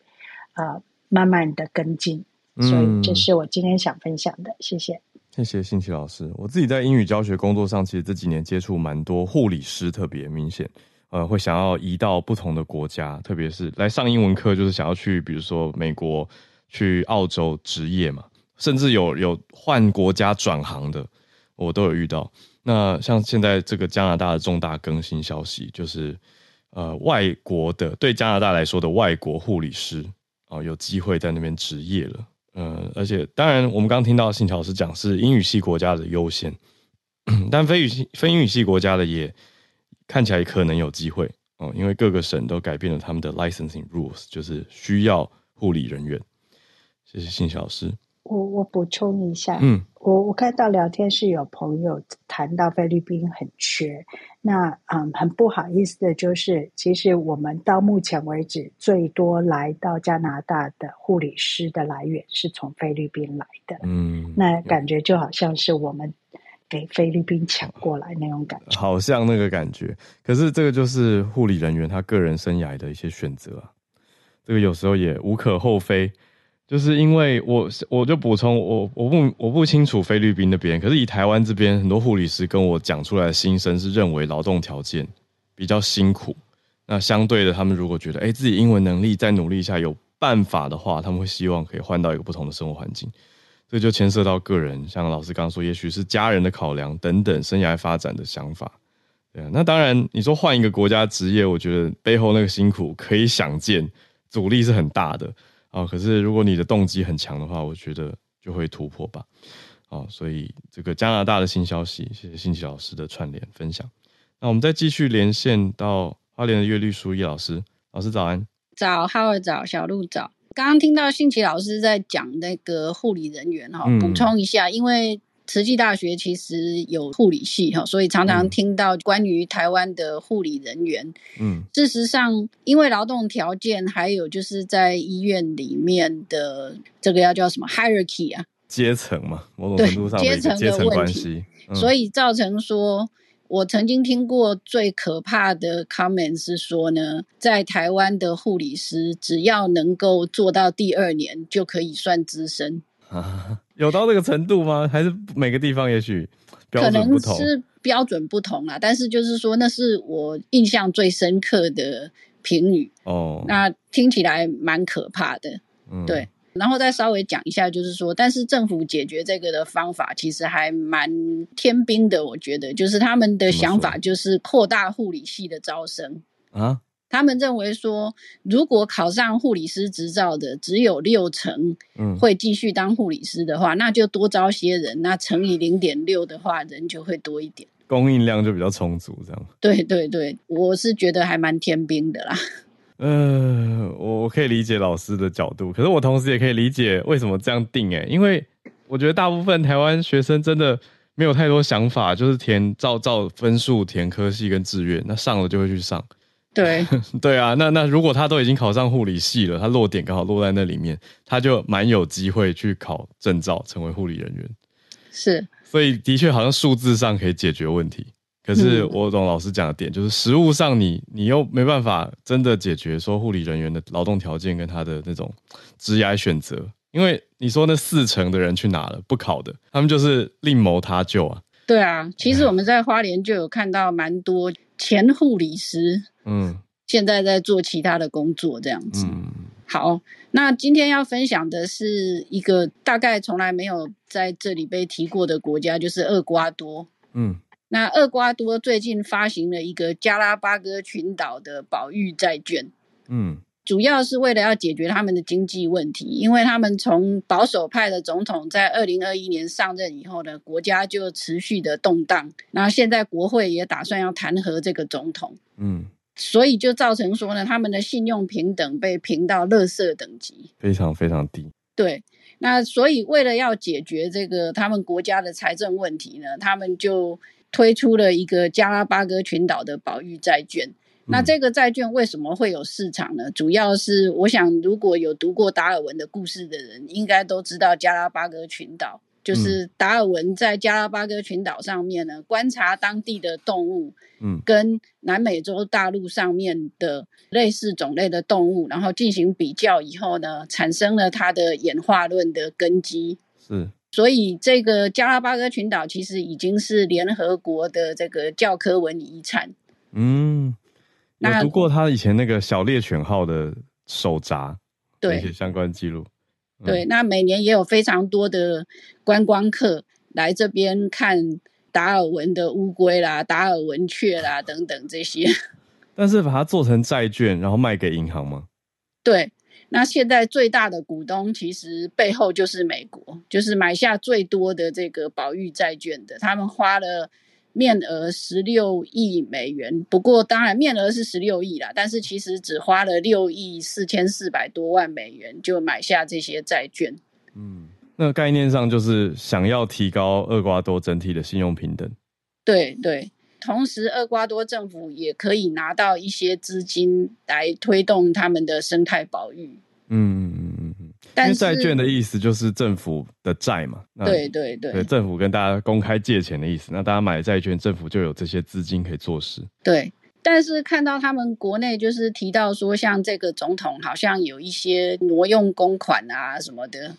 啊、呃、慢慢的跟进。所以这是我今天想分享的，谢谢。谢谢信奇老师。我自己在英语教学工作上，其实这几年接触蛮多护理师，特别明显，呃，会想要移到不同的国家，特别是来上英文课，就是想要去，比如说美国。去澳洲执业嘛，甚至有有换国家转行的，我都有遇到。那像现在这个加拿大的重大更新消息，就是呃，外国的对加拿大来说的外国护理师啊、有机会在那边执业了。嗯、而且当然，我们刚听到信琪老师讲是英语系国家的优先，但非语系非英语系国家的也看起来可能有机会哦、因为各个省都改变了他们的 licensing rules，就是需要护理人员。谢谢信琪老师。我我补充一下，嗯，我我看到聊天室有朋友谈到菲律宾很缺，那嗯很不好意思的就是，其实我们到目前为止最多来到加拿大的护理师的来源是从菲律宾来的，嗯，那感觉就好像是我们给菲律宾抢过来那种感觉，好像那个感觉。可是这个就是护理人员他个人生涯的一些选择啊，这个有时候也无可厚非。就是因为我我就补充我我不我不清楚菲律宾那边，可是以台湾这边很多护理师跟我讲出来的心声是认为劳动条件比较辛苦，那相对的他们如果觉得哎自己英文能力再努力一下有办法的话，他们会希望可以换到一个不同的生活环境，这就牵涉到个人，像老师刚刚说，也许是家人的考量等等，生涯发展的想法，对啊，那当然你说换一个国家职业，我觉得背后那个辛苦可以想见，阻力是很大的。哦，可是如果你的动机很强的话，我觉得就会突破吧。哦，所以这个加拿大的新消息，谢谢信奇老师的串联分享。那我们再继续连线到花莲的乐律书叶老师，老师早安。早，浩尔早，小鹿早。刚刚听到信奇老师在讲那个护理人员哈，补充一下，嗯、因为。慈济大学其实有护理系哈，所以常常听到关于台湾的护理人员。嗯，事实上，因为劳动条件，还有就是在医院里面的这个要叫什么 hierarchy 啊，阶层嘛，某种程度上的阶层的问题，嗯、所以造成说，我曾经听过最可怕的 comment 是说呢，在台湾的护理师只要能够做到第二年，就可以算资深。啊，有到这个程度吗？还是每个地方也许标准不同？可能是标准不同啊，但是就是说，那是我印象最深刻的评语哦。那听起来蛮可怕的，嗯，对。然后再稍微讲一下，就是说，但是政府解决这个的方法其实还蛮天兵的，我觉得，就是他们的想法就是扩大护理系的招生啊。他们认为说，如果考上护理师执照的只有六成，嗯会继续当护理师的话，嗯、那就多招些人，那乘以零点六的话，人就会多一点，供应量就比较充足，这样。对对对，我是觉得还蛮天兵的啦。呃，我可以理解老师的角度，可是我同时也可以理解为什么这样定诶，因为我觉得大部分台湾学生真的没有太多想法，就是填照照分数填科系跟志愿，那上了就会去上。对 对啊，那那如果他都已经考上护理系了，他落点刚好落在那里面，他就蛮有机会去考证照，成为护理人员。是，所以的确好像数字上可以解决问题，可是我懂老师讲的点，嗯、就是实物上你你又没办法真的解决说护理人员的劳动条件跟他的那种职业选择，因为你说那四成的人去哪了？不考的，他们就是另谋他救啊。对啊，其实我们在花莲就有看到蛮多前护理师。嗯，现在在做其他的工作，这样子。嗯，好，那今天要分享的是一个大概从来没有在这里被提过的国家，就是厄瓜多。嗯，那厄瓜多最近发行了一个加拉巴哥群岛的保育债券。嗯，主要是为了要解决他们的经济问题，因为他们从保守派的总统在二零二一年上任以后呢，国家就持续的动荡，然后现在国会也打算要弹劾这个总统。嗯。所以就造成说呢，他们的信用平等被评到垃圾等级，非常非常低。对，那所以为了要解决这个他们国家的财政问题呢，他们就推出了一个加拉巴哥群岛的保育债券。嗯、那这个债券为什么会有市场呢？主要是我想，如果有读过达尔文的故事的人，应该都知道加拉巴哥群岛。就是达尔文在加拉巴哥群岛上面呢，观察当地的动物，嗯，跟南美洲大陆上面的类似种类的动物，然后进行比较以后呢，产生了它的演化论的根基。是，所以这个加拉巴哥群岛其实已经是联合国的这个教科文遗产。嗯，有读过他以前那个小猎犬号的手札，对一些相关记录。对，那每年也有非常多的观光客来这边看达尔文的乌龟啦、达尔文雀啦 等等这些。但是把它做成债券，然后卖给银行吗？对，那现在最大的股东其实背后就是美国，就是买下最多的这个保育债券的，他们花了。面额十六亿美元，不过当然面额是十六亿啦，但是其实只花了六亿四千四百多万美元就买下这些债券。嗯，那概念上就是想要提高厄瓜多整体的信用平等。对对，同时厄瓜多政府也可以拿到一些资金来推动他们的生态保育。嗯嗯嗯。因为债券的意思就是政府的债嘛。对对对。对，政府跟大家公开借钱的意思，那大家买债券，政府就有这些资金可以做事。对。但是看到他们国内就是提到说，像这个总统好像有一些挪用公款啊什么的，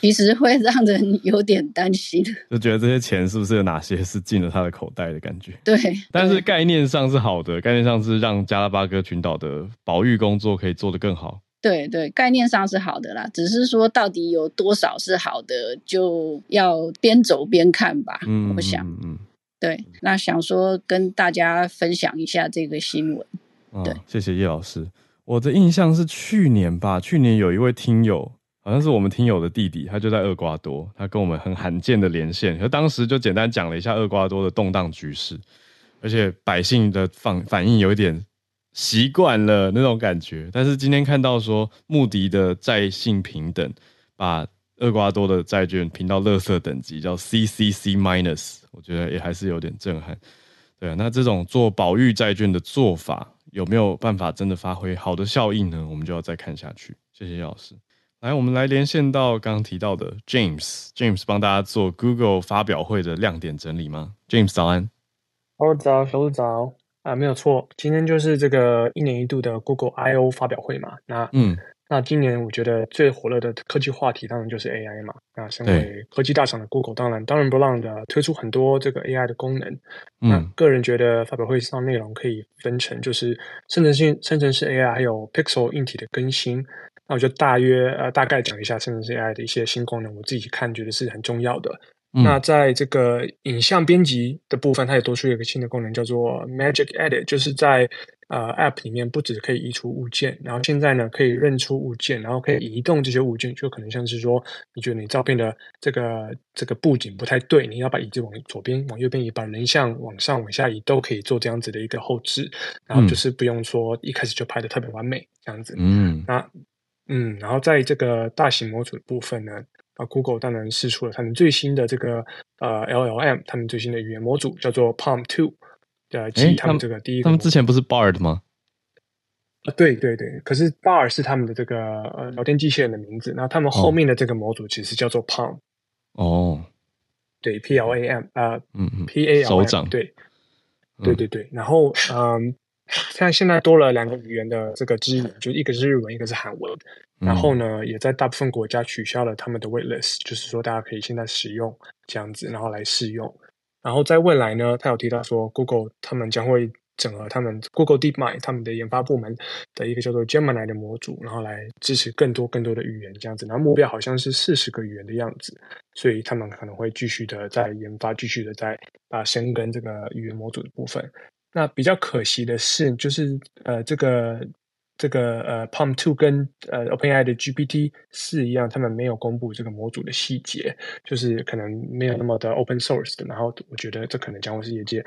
其实会让人 有点担心，就觉得这些钱是不是有哪些是进了他的口袋的感觉？对。但是概念上是好的，概念上是让加拉巴哥群岛的保育工作可以做得更好。对对，概念上是好的啦，只是说到底有多少是好的，就要边走边看吧。嗯，我想，嗯。嗯对，那想说跟大家分享一下这个新闻。对，谢谢叶老师。我的印象是去年吧，去年有一位听友，好像是我们听友的弟弟，他就在厄瓜多，他跟我们很罕见的连线，他当时就简单讲了一下厄瓜多的动荡局势，而且百姓的反反应有一点习惯了那种感觉。但是今天看到说穆迪的债信评等把厄瓜多的债券评到垃圾等级，叫 CCC minus，我觉得也还是有点震撼。对啊，那这种做保育债券的做法有没有办法真的发挥好的效应呢？我们就要再看下去。谢谢叶老师。来，我们来连线到刚刚提到的 James，James 帮大家做 Google 发表会的亮点整理吗？James 早安。好早，小早啊，没有错，今天就是这个一年一度的 Google I/O 发表会嘛。那嗯。那今年我觉得最火热的科技话题当然就是 AI 嘛。那身为科技大厂的 Google，当然当仁不让的推出很多这个 AI 的功能。嗯，那个人觉得发表会上内容可以分成就是生成性生成式 AI，还有 Pixel 硬体的更新。那我就大约呃大概讲一下生成式 AI 的一些新功能，我自己看觉得是很重要的。嗯、那在这个影像编辑的部分，它也多出一个新的功能，叫做 Magic Edit，就是在呃 App 里面不只可以移除物件，然后现在呢可以认出物件，然后可以移动这些物件，就可能像是说，你觉得你照片的这个这个布景不太对，你要把椅子往左边、往右边移，把人像往上、往下移，都可以做这样子的一个后置，然后就是不用说一开始就拍的特别完美这样子。嗯，那嗯，然后在这个大型模组的部分呢。啊，Google 当然试出了他们最新的这个呃 LLM，他们最新的语言模组叫做 PaLM Two，呃，即他们这个第一个。他们之前不是 Bard 吗？啊，对对对，可是 Bard 是他们的这个呃聊天机器人的名字，那他们后面的这个模组其实叫做 PaLM。哦，对，P L A M 啊，嗯嗯，P A L M，手掌，对，对对对，然后嗯。像现在多了两个语言的这个支援，就一个是日文，一个是韩文。然后呢，也在大部分国家取消了他们的 waitlist，就是说大家可以现在使用这样子，然后来试用。然后在未来呢，他有提到说，Google 他们将会整合他们 Google DeepMind 他们的研发部门的一个叫做 Gemini 的模组，然后来支持更多更多的语言这样子。然后目标好像是四十个语言的样子，所以他们可能会继续的在研发，继续的在啊深耕这个语言模组的部分。那比较可惜的是，就是呃，这个这个呃，PaLM 2跟呃 OpenAI 的 GPT 四一样，他们没有公布这个模组的细节，就是可能没有那么的 open source 的。然后我觉得这可能将会是业界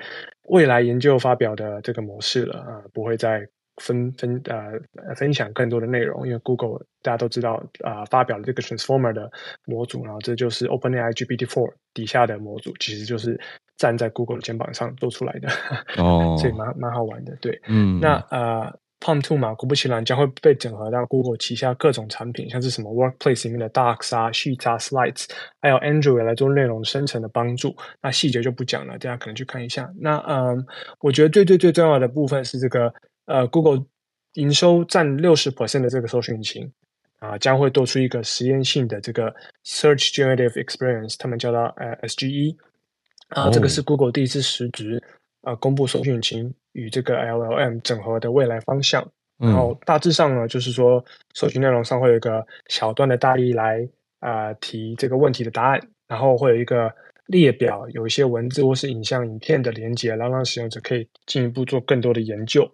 未来研究发表的这个模式了啊，不会再分分呃分享更多的内容，因为 Google 大家都知道啊、呃，发表了这个 Transformer 的模组，然后这就是 OpenAI GPT four 底下的模组，其实就是。站在 Google 的肩膀上做出来的哦，所以蛮蛮好玩的。对，嗯，那呃，PaLM 2嘛，果不其然将会被整合到 Google 旗下各种产品，像是什么 Workplace 里面的 Docs 啊、Sheets 啊、Slides，还有 Android 来做内容生成的帮助。那细节就不讲了，大家可能去看一下。那嗯、呃，我觉得最最最重要的部分是这个呃，Google 营收占六十 percent 的这个搜寻引擎啊，将会做出一个实验性的这个 Search Generative Experience，他们叫它呃 SGE。啊，这个是 Google 第一次实质呃公布搜寻引擎与这个 LLM 整合的未来方向。嗯、然后大致上呢，就是说搜寻内容上会有一个小段的大意来啊、呃、提这个问题的答案，然后会有一个列表，有一些文字或是影像、影片的连接，然后让使用者可以进一步做更多的研究。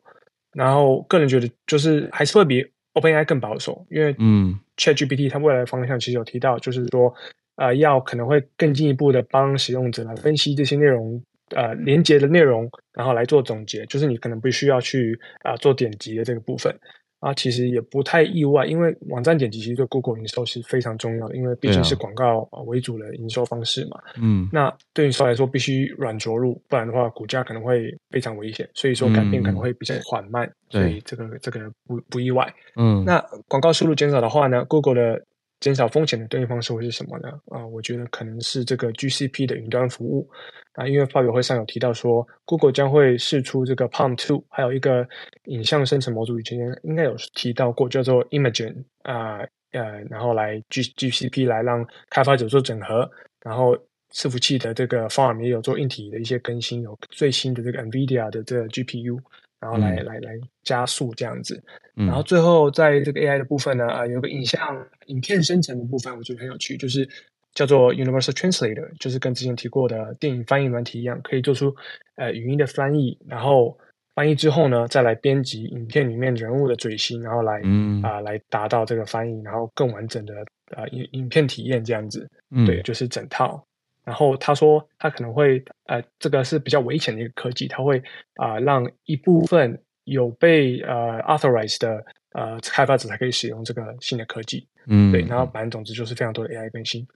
然后个人觉得就是还是会比 OpenAI 更保守，因为嗯，ChatGPT 它未来的方向其实有提到，就是说。呃，要可能会更进一步的帮使用者来分析这些内容，呃，连接的内容，然后来做总结。就是你可能不需要去啊、呃、做点击的这个部分。啊，其实也不太意外，因为网站点击其实对 Google 营收是非常重要的，因为毕竟是广告为主的营收方式嘛。嗯，那对你说来说必须软着陆，不然的话股价可能会非常危险，所以说改变可能会比较缓慢，嗯、所以这个这个不不意外。嗯，那广告收入减少的话呢，Google 的。减少风险的对应方式会是什么呢？啊，我觉得可能是这个 GCP 的云端服务啊，因为发表会上有提到说，Google 将会试出这个 Palm Two，还有一个影像生成模组，以前应该有提到过，叫做 Imagen 啊，呃，然后来 G GCP 来让开发者做整合，然后伺服器的这个 Farm 也有做硬体的一些更新，有最新的这个 NVIDIA 的这个 GPU。然后来、嗯、来来加速这样子，然后最后在这个 AI 的部分呢，啊、呃，有个影像影片生成的部分，我觉得很有趣，就是叫做 Universal Translator，就是跟之前提过的电影翻译软体一样，可以做出呃语音的翻译，然后翻译之后呢，再来编辑影片里面人物的嘴型，然后来啊、嗯。呃、来达到这个翻译，然后更完整的呃影影片体验这样子，嗯、对，就是整套。然后他说，他可能会，呃，这个是比较危险的一个科技，他会啊、呃，让一部分有被呃 authorized 的呃开发者才可以使用这个新的科技，嗯，对，然后反正总之就是非常多的 AI 更新。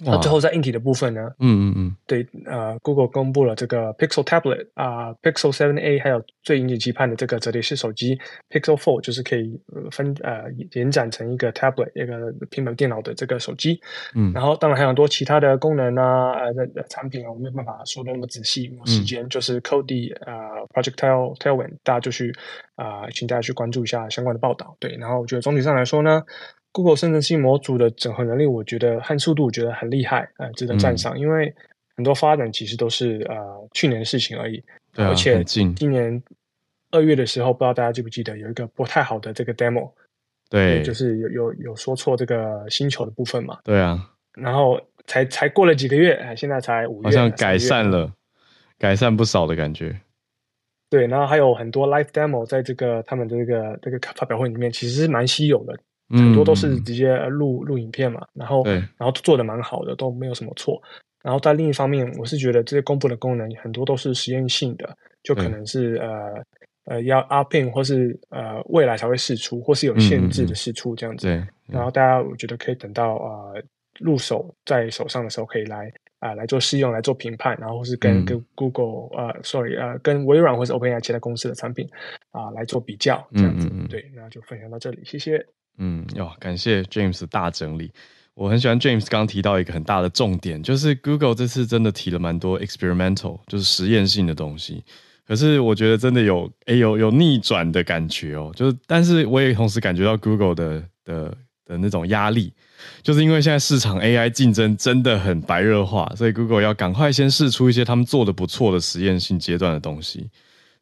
那最后在硬体的部分呢？嗯嗯嗯，对，呃，Google 公布了这个 Pixel Tablet 啊、呃，Pixel 7a，还有最引起期盼的这个折叠式手机 Pixel Fold，就是可以分呃延展成一个 tablet 一个平板电脑的这个手机。嗯，然后当然还有很多其他的功能啊，呃的产品啊，我没有办法说的那么仔细，没有时间。嗯、就是 Cody 啊、呃、Project Tail Tailwind，大家就去啊、呃，请大家去关注一下相关的报道。对，然后我觉得总体上来说呢。Google 生成式模组的整合能力，我觉得和速度，我觉得很厉害，呃，值得赞赏。嗯、因为很多发展其实都是呃去年的事情而已，对啊、而且今年二月的时候，不知道大家记不记得有一个不太好的这个 demo，对，就是有有有说错这个星球的部分嘛，对啊，然后才才过了几个月，哎，现在才五月，好像改善了，改善不少的感觉。对，然后还有很多 live demo 在这个他们的这个这个发表会里面，其实是蛮稀有的。很多都是直接录录影片嘛，然后对然后做的蛮好的，都没有什么错。然后在另一方面，我是觉得这些公布的功能很多都是实验性的，就可能是呃呃要 up in 或是呃未来才会试出，或是有限制的试出这样子。对，然后大家我觉得可以等到呃入手在手上的时候，可以来啊、呃、来做试用，来做评判，然后或是跟、嗯、跟 Google 呃 sorry 呃跟微软或是 OpenAI 其他公司的产品啊、呃、来做比较这样子。对，那就分享到这里，谢谢。嗯，哟，感谢 James 大整理。我很喜欢 James 刚提到一个很大的重点，就是 Google 这次真的提了蛮多 experimental，就是实验性的东西。可是我觉得真的有，诶，有有逆转的感觉哦。就是，但是我也同时感觉到 Google 的的的那种压力，就是因为现在市场 AI 竞争真的很白热化，所以 Google 要赶快先试出一些他们做的不错的实验性阶段的东西。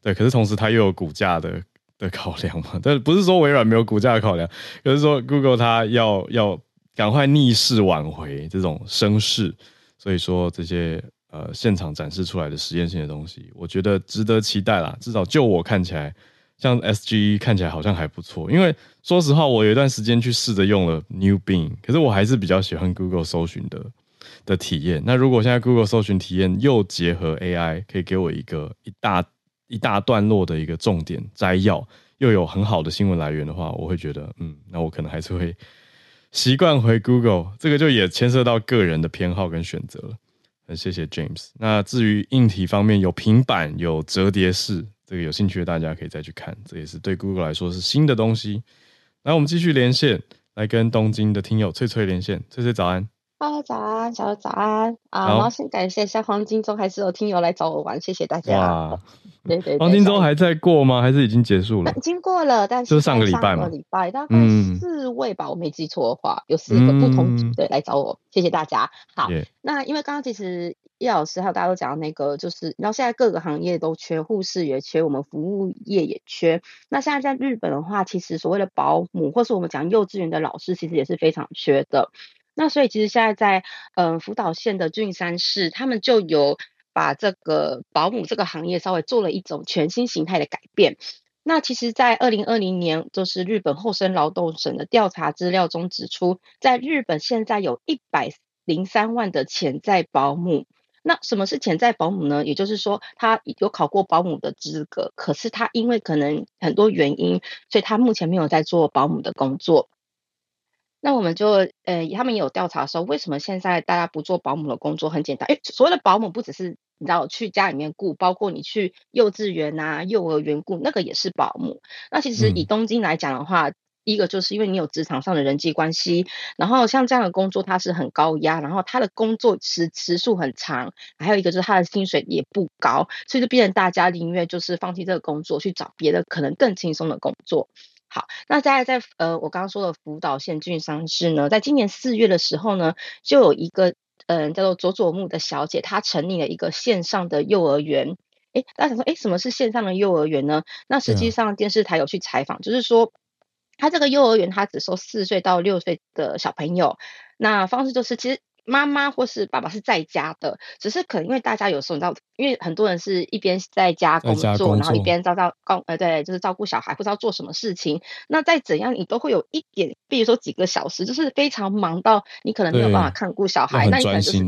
对，可是同时它又有股价的。的考量嘛，但是不是说微软没有股价的考量，而是说 Google 它要要赶快逆势挽回这种声势，所以说这些呃现场展示出来的实验性的东西，我觉得值得期待啦。至少就我看起来，像 SGE 看起来好像还不错。因为说实话，我有一段时间去试着用了 New Bing，可是我还是比较喜欢 Google 搜寻的的体验。那如果现在 Google 搜寻体验又结合 AI，可以给我一个一大。一大段落的一个重点摘要，又有很好的新闻来源的话，我会觉得，嗯，那我可能还是会习惯回 Google。这个就也牵涉到个人的偏好跟选择了。很谢谢 James。那至于硬体方面，有平板，有折叠式，这个有兴趣的大家可以再去看，这也是对 Google 来说是新的东西。来，我们继续连线，来跟东京的听友翠翠连线。翠翠早安。早安，小早安啊！然后先感谢一下黄金周，还是有听友来找我玩，谢谢大家。哇，对对对，黄金周还在过吗？还是已经结束了？已经过了，但是就是上个礼拜嘛，礼拜大概四位吧，嗯、我没记错的话，有四个不同组队来找我，嗯、谢谢大家。好.那因为刚刚其实叶老师还有大家都讲到那个，就是然后现在各个行业都缺护士，也缺我们服务业也缺。那现在在日本的话，其实所谓的保姆，或是我们讲幼稚园的老师，其实也是非常缺的。那所以其实现在在嗯、福岛县的郡山市，他们就有把这个保姆这个行业稍微做了一种全新形态的改变。那其实，在二零二零年，就是日本厚生劳动省的调查资料中指出，在日本现在有一百零三万的潜在保姆。那什么是潜在保姆呢？也就是说，他有考过保姆的资格，可是他因为可能很多原因，所以他目前没有在做保姆的工作。那我们就，呃，他们也有调查说，为什么现在大家不做保姆的工作？很简单，诶，所谓的保姆不只是你知道去家里面雇，包括你去幼稚园啊、幼儿园雇，那个也是保姆。那其实以东京来讲的话，嗯一个就是因为你有职场上的人际关系，然后像这样的工作它是很高压，然后他的工作时时数很长，还有一个就是他的薪水也不高，所以就变成大家宁愿就是放弃这个工作去找别的可能更轻松的工作。好，那在在呃我刚刚说的福岛县郡上市呢，在今年四月的时候呢，就有一个嗯、呃、叫做佐佐木的小姐，她成立了一个线上的幼儿园。诶，大家想说，诶，什么是线上的幼儿园呢？那实际上电视台有去采访，就是说。他这个幼儿园，他只收四岁到六岁的小朋友。那方式就是，其实妈妈或是爸爸是在家的，只是可能因为大家有时候你知道，因为很多人是一边在家工作，工作然后一边照照照呃对，就是照顾小孩，不知道做什么事情。那再怎样，你都会有一点，比如说几个小时，就是非常忙到你可能没有办法看顾小孩，那你可能就是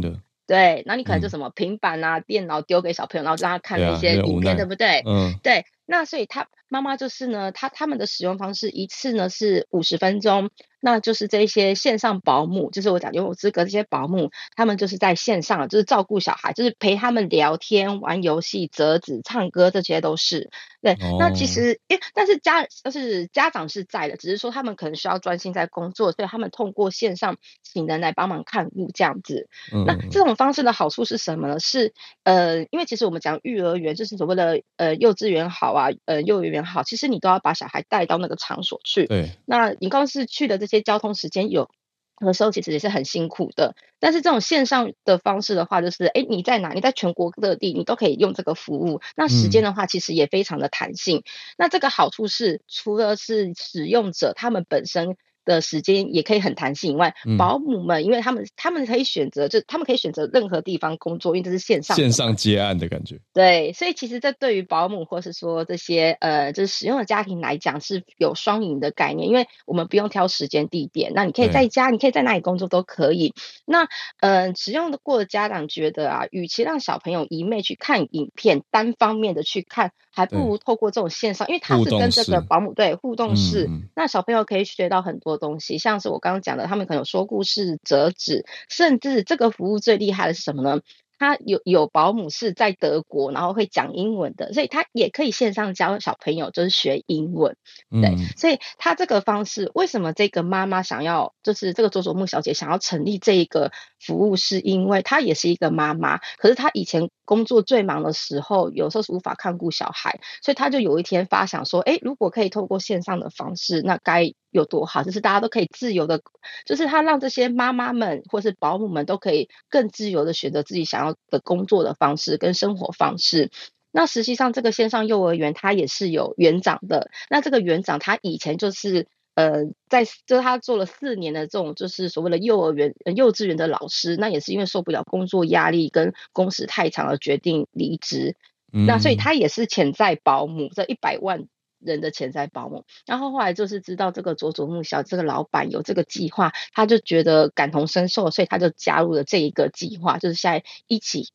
对，那你可能就什么平板啊、嗯、电脑丢给小朋友，然后让他看那些影片，对，对不对？嗯，对。那所以他妈妈就是呢，他他们的使用方式一次呢是五十分钟。那就是这些线上保姆，就是我讲有资格这些保姆，他们就是在线上，就是照顾小孩，就是陪他们聊天、玩游戏、折纸、唱歌，这些都是。对，哦、那其实，诶，但是家就是家长是在的，只是说他们可能需要专心在工作，所以他们通过线上请人来帮忙看护这样子。嗯、那这种方式的好处是什么呢？是呃，因为其实我们讲育儿园，就是所谓的呃幼稚园好啊，呃幼儿园好，其实你都要把小孩带到那个场所去。对，那你刚刚是去的这些。交通时间有的时候其实也是很辛苦的，但是这种线上的方式的话，就是哎，你在哪？你在全国各地，你都可以用这个服务。那时间的话，其实也非常的弹性。嗯、那这个好处是，除了是使用者他们本身。的时间也可以很弹性以外，嗯、保姆们因为他们他们可以选择，就他们可以选择任何地方工作，因为这是线上线上接案的感觉。对，所以其实这对于保姆或是说这些呃就是使用的家庭来讲是有双赢的概念，因为我们不用挑时间地点，那你可以在家，你可以在哪里工作都可以。那呃使用的过的家长觉得啊，与其让小朋友一昧去看影片，单方面的去看。还不如透过这种线上，因为他是跟这个保姆对互动式，嗯、那小朋友可以学到很多东西，像是我刚刚讲的，他们可能有说故事、折纸，甚至这个服务最厉害的是什么呢？他有有保姆是在德国，然后会讲英文的，所以他也可以线上教小朋友，就是学英文。对，嗯、所以他这个方式，为什么这个妈妈想要，就是这个佐佐木小姐想要成立这一个服务，是因为她也是一个妈妈，可是她以前工作最忙的时候，有时候是无法看顾小孩，所以她就有一天发想说，哎，如果可以透过线上的方式，那该。有多好，就是大家都可以自由的，就是他让这些妈妈们或是保姆们都可以更自由的选择自己想要的工作的方式跟生活方式。那实际上这个线上幼儿园它也是有园长的，那这个园长他以前就是呃在就是他做了四年的这种就是所谓的幼儿园幼稚园的老师，那也是因为受不了工作压力跟工时太长而决定离职。嗯、那所以他也是潜在保姆这一百万。人的潜在保姆，然后后来就是知道这个佐佐木小这个老板有这个计划，他就觉得感同身受，所以他就加入了这一个计划，就是现在一起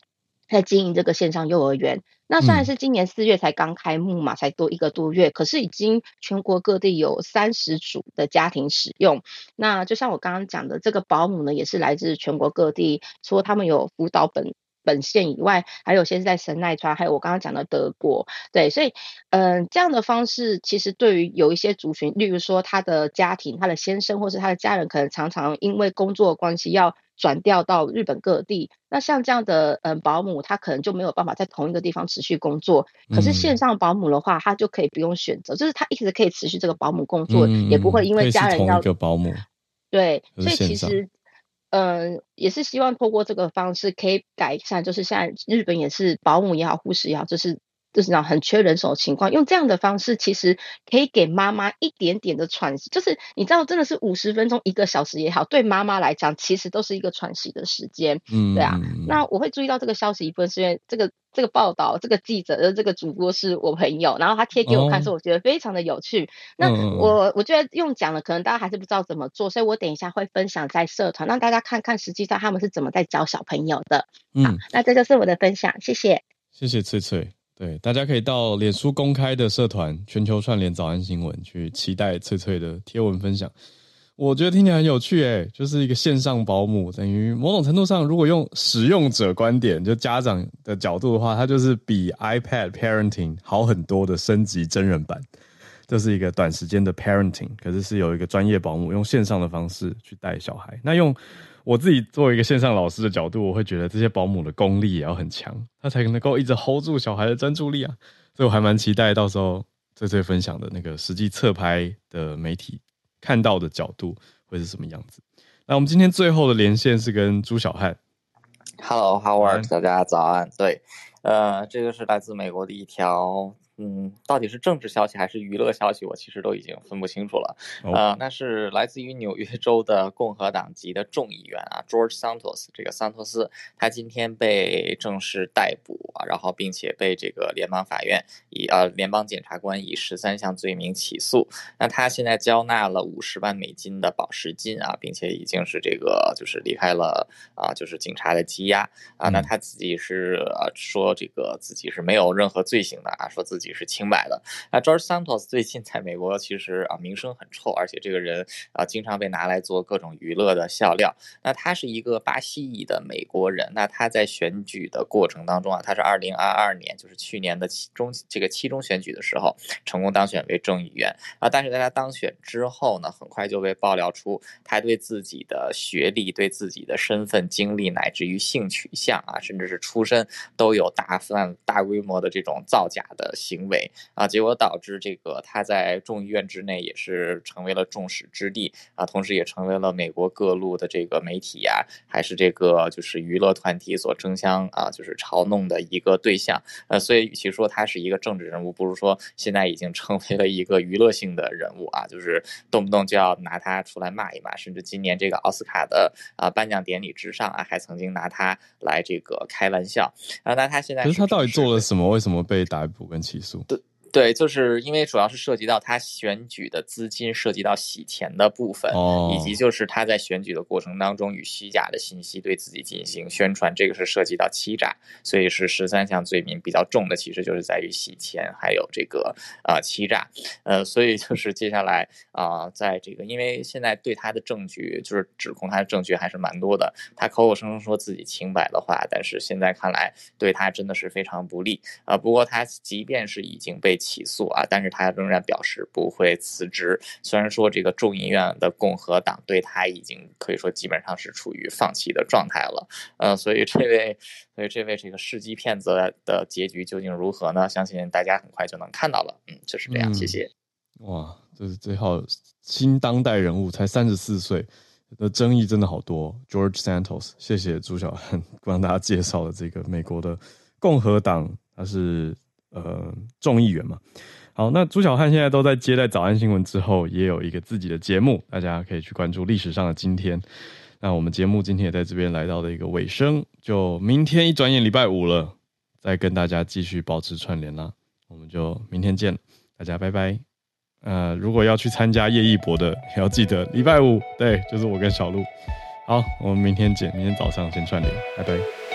在经营这个线上幼儿园。那虽然是今年四月才刚开幕嘛，才多一个多月，可是已经全国各地有三十组的家庭使用。那就像我刚刚讲的，这个保姆呢，也是来自全国各地，说他们有辅导本。本县以外，还有些是在神奈川，还有我刚刚讲的德国，对，所以，嗯、呃，这样的方式其实对于有一些族群，例如说他的家庭、他的先生或是他的家人，可能常常因为工作关系要转调到日本各地，那像这样的嗯保姆，他可能就没有办法在同一个地方持续工作。可是线上保姆的话，他就可以不用选择，就是他一直可以持续这个保姆工作，嗯、也不会因为家人要一个保姆，对，所以其实。嗯、也是希望透过这个方式可以改善，就是像日本也是保姆也好，护士也好，就是就是那很缺人手的情况，用这样的方式，其实可以给妈妈一点点的喘息。就是你知道，真的是五十分钟、一个小时也好，对妈妈来讲，其实都是一个喘息的时间。嗯，对啊。那我会注意到这个消息一部分是因为这个这个报道，这个记者的这个主播是我朋友，然后他贴给我看，说我觉得非常的有趣。哦、那我我觉得用讲了，可能大家还是不知道怎么做，所以我等一下会分享在社团，让大家看看实际上他们是怎么在教小朋友的。嗯，好，那这就是我的分享，谢谢。谢谢翠翠。对，大家可以到脸书公开的社团“全球串联早安新闻”去期待翠翠的贴文分享。我觉得听起来很有趣，诶，就是一个线上保姆，等于某种程度上，如果用使用者观点，就家长的角度的话，它就是比 iPad Parenting 好很多的升级真人版。这是一个短时间的 Parenting，可是是有一个专业保姆用线上的方式去带小孩。那用我自己作为一个线上老师的角度，我会觉得这些保姆的功力也要很强，他才能够一直 hold 住小孩的专注力啊。所以我还蛮期待到时候翠翠分享的那个实际侧拍的媒体看到的角度会是什么样子。那我们今天最后的连线是跟朱小汉。Hello Howard，大家早安。对，呃，这个是来自美国的一条。嗯，到底是政治消息还是娱乐消息，我其实都已经分不清楚了。Oh. 呃，那是来自于纽约州的共和党籍的众议员啊，George Santos，这个桑托斯，他今天被正式逮捕啊，然后并且被这个联邦法院以呃联邦检察官以十三项罪名起诉。那他现在交纳了五十万美金的保释金啊，并且已经是这个就是离开了啊，就是警察的羁押啊。那他自己是呃说这个自己是没有任何罪行的啊，说自己。也是清白的。那 George Santos 最近在美国其实啊名声很臭，而且这个人啊经常被拿来做各种娱乐的笑料。那他是一个巴西裔的美国人。那他在选举的过程当中啊，他是二零二二年，就是去年的期中这个期中选举的时候，成功当选为众议员啊。但是在他当选之后呢，很快就被爆料出他对自己的学历、对自己的身份、经历，乃至于性取向啊，甚至是出身，都有大范大规模的这种造假的行。行为啊，结果导致这个他在众议院之内也是成为了众矢之的啊，同时也成为了美国各路的这个媒体呀、啊，还是这个就是娱乐团体所争相啊，就是嘲弄的一个对象。呃，所以与其说他是一个政治人物，不如说现在已经成为了一个娱乐性的人物啊，就是动不动就要拿他出来骂一骂，甚至今年这个奥斯卡的啊颁奖典礼之上啊，还曾经拿他来这个开玩笑啊。那他现在是，可是他到底做了什么？为什么被逮捕跟起诉？对对，就是因为主要是涉及到他选举的资金，涉及到洗钱的部分，哦，以及就是他在选举的过程当中与虚假的信息对自己进行宣传，这个是涉及到欺诈，所以是十三项罪名比较重的，其实就是在于洗钱还有这个啊、呃、欺诈，呃，所以就是接下来啊、呃，在这个因为现在对他的证据就是指控他的证据还是蛮多的，他口口声声说自己清白的话，但是现在看来对他真的是非常不利啊、呃。不过他即便是已经被起诉啊，但是他仍然表示不会辞职。虽然说这个众议院的共和党对他已经可以说基本上是处于放弃的状态了。呃，所以这位，所以这位这个世纪骗子的结局究竟如何呢？相信大家很快就能看到了。嗯，就是这样。谢谢。哇，这是最好新当代人物，才三十四岁，的争议真的好多。George Santos，谢谢朱小汉 帮大家介绍了这个美国的共和党，他是。呃，众议员嘛，好，那朱小汉现在都在接待早安新闻之后，也有一个自己的节目，大家可以去关注历史上的今天。那我们节目今天也在这边来到了一个尾声，就明天一转眼礼拜五了，再跟大家继续保持串联啦。我们就明天见，大家拜拜。呃，如果要去参加叶一博的，也要记得礼拜五，对，就是我跟小鹿。好，我们明天见，明天早上先串联，拜拜。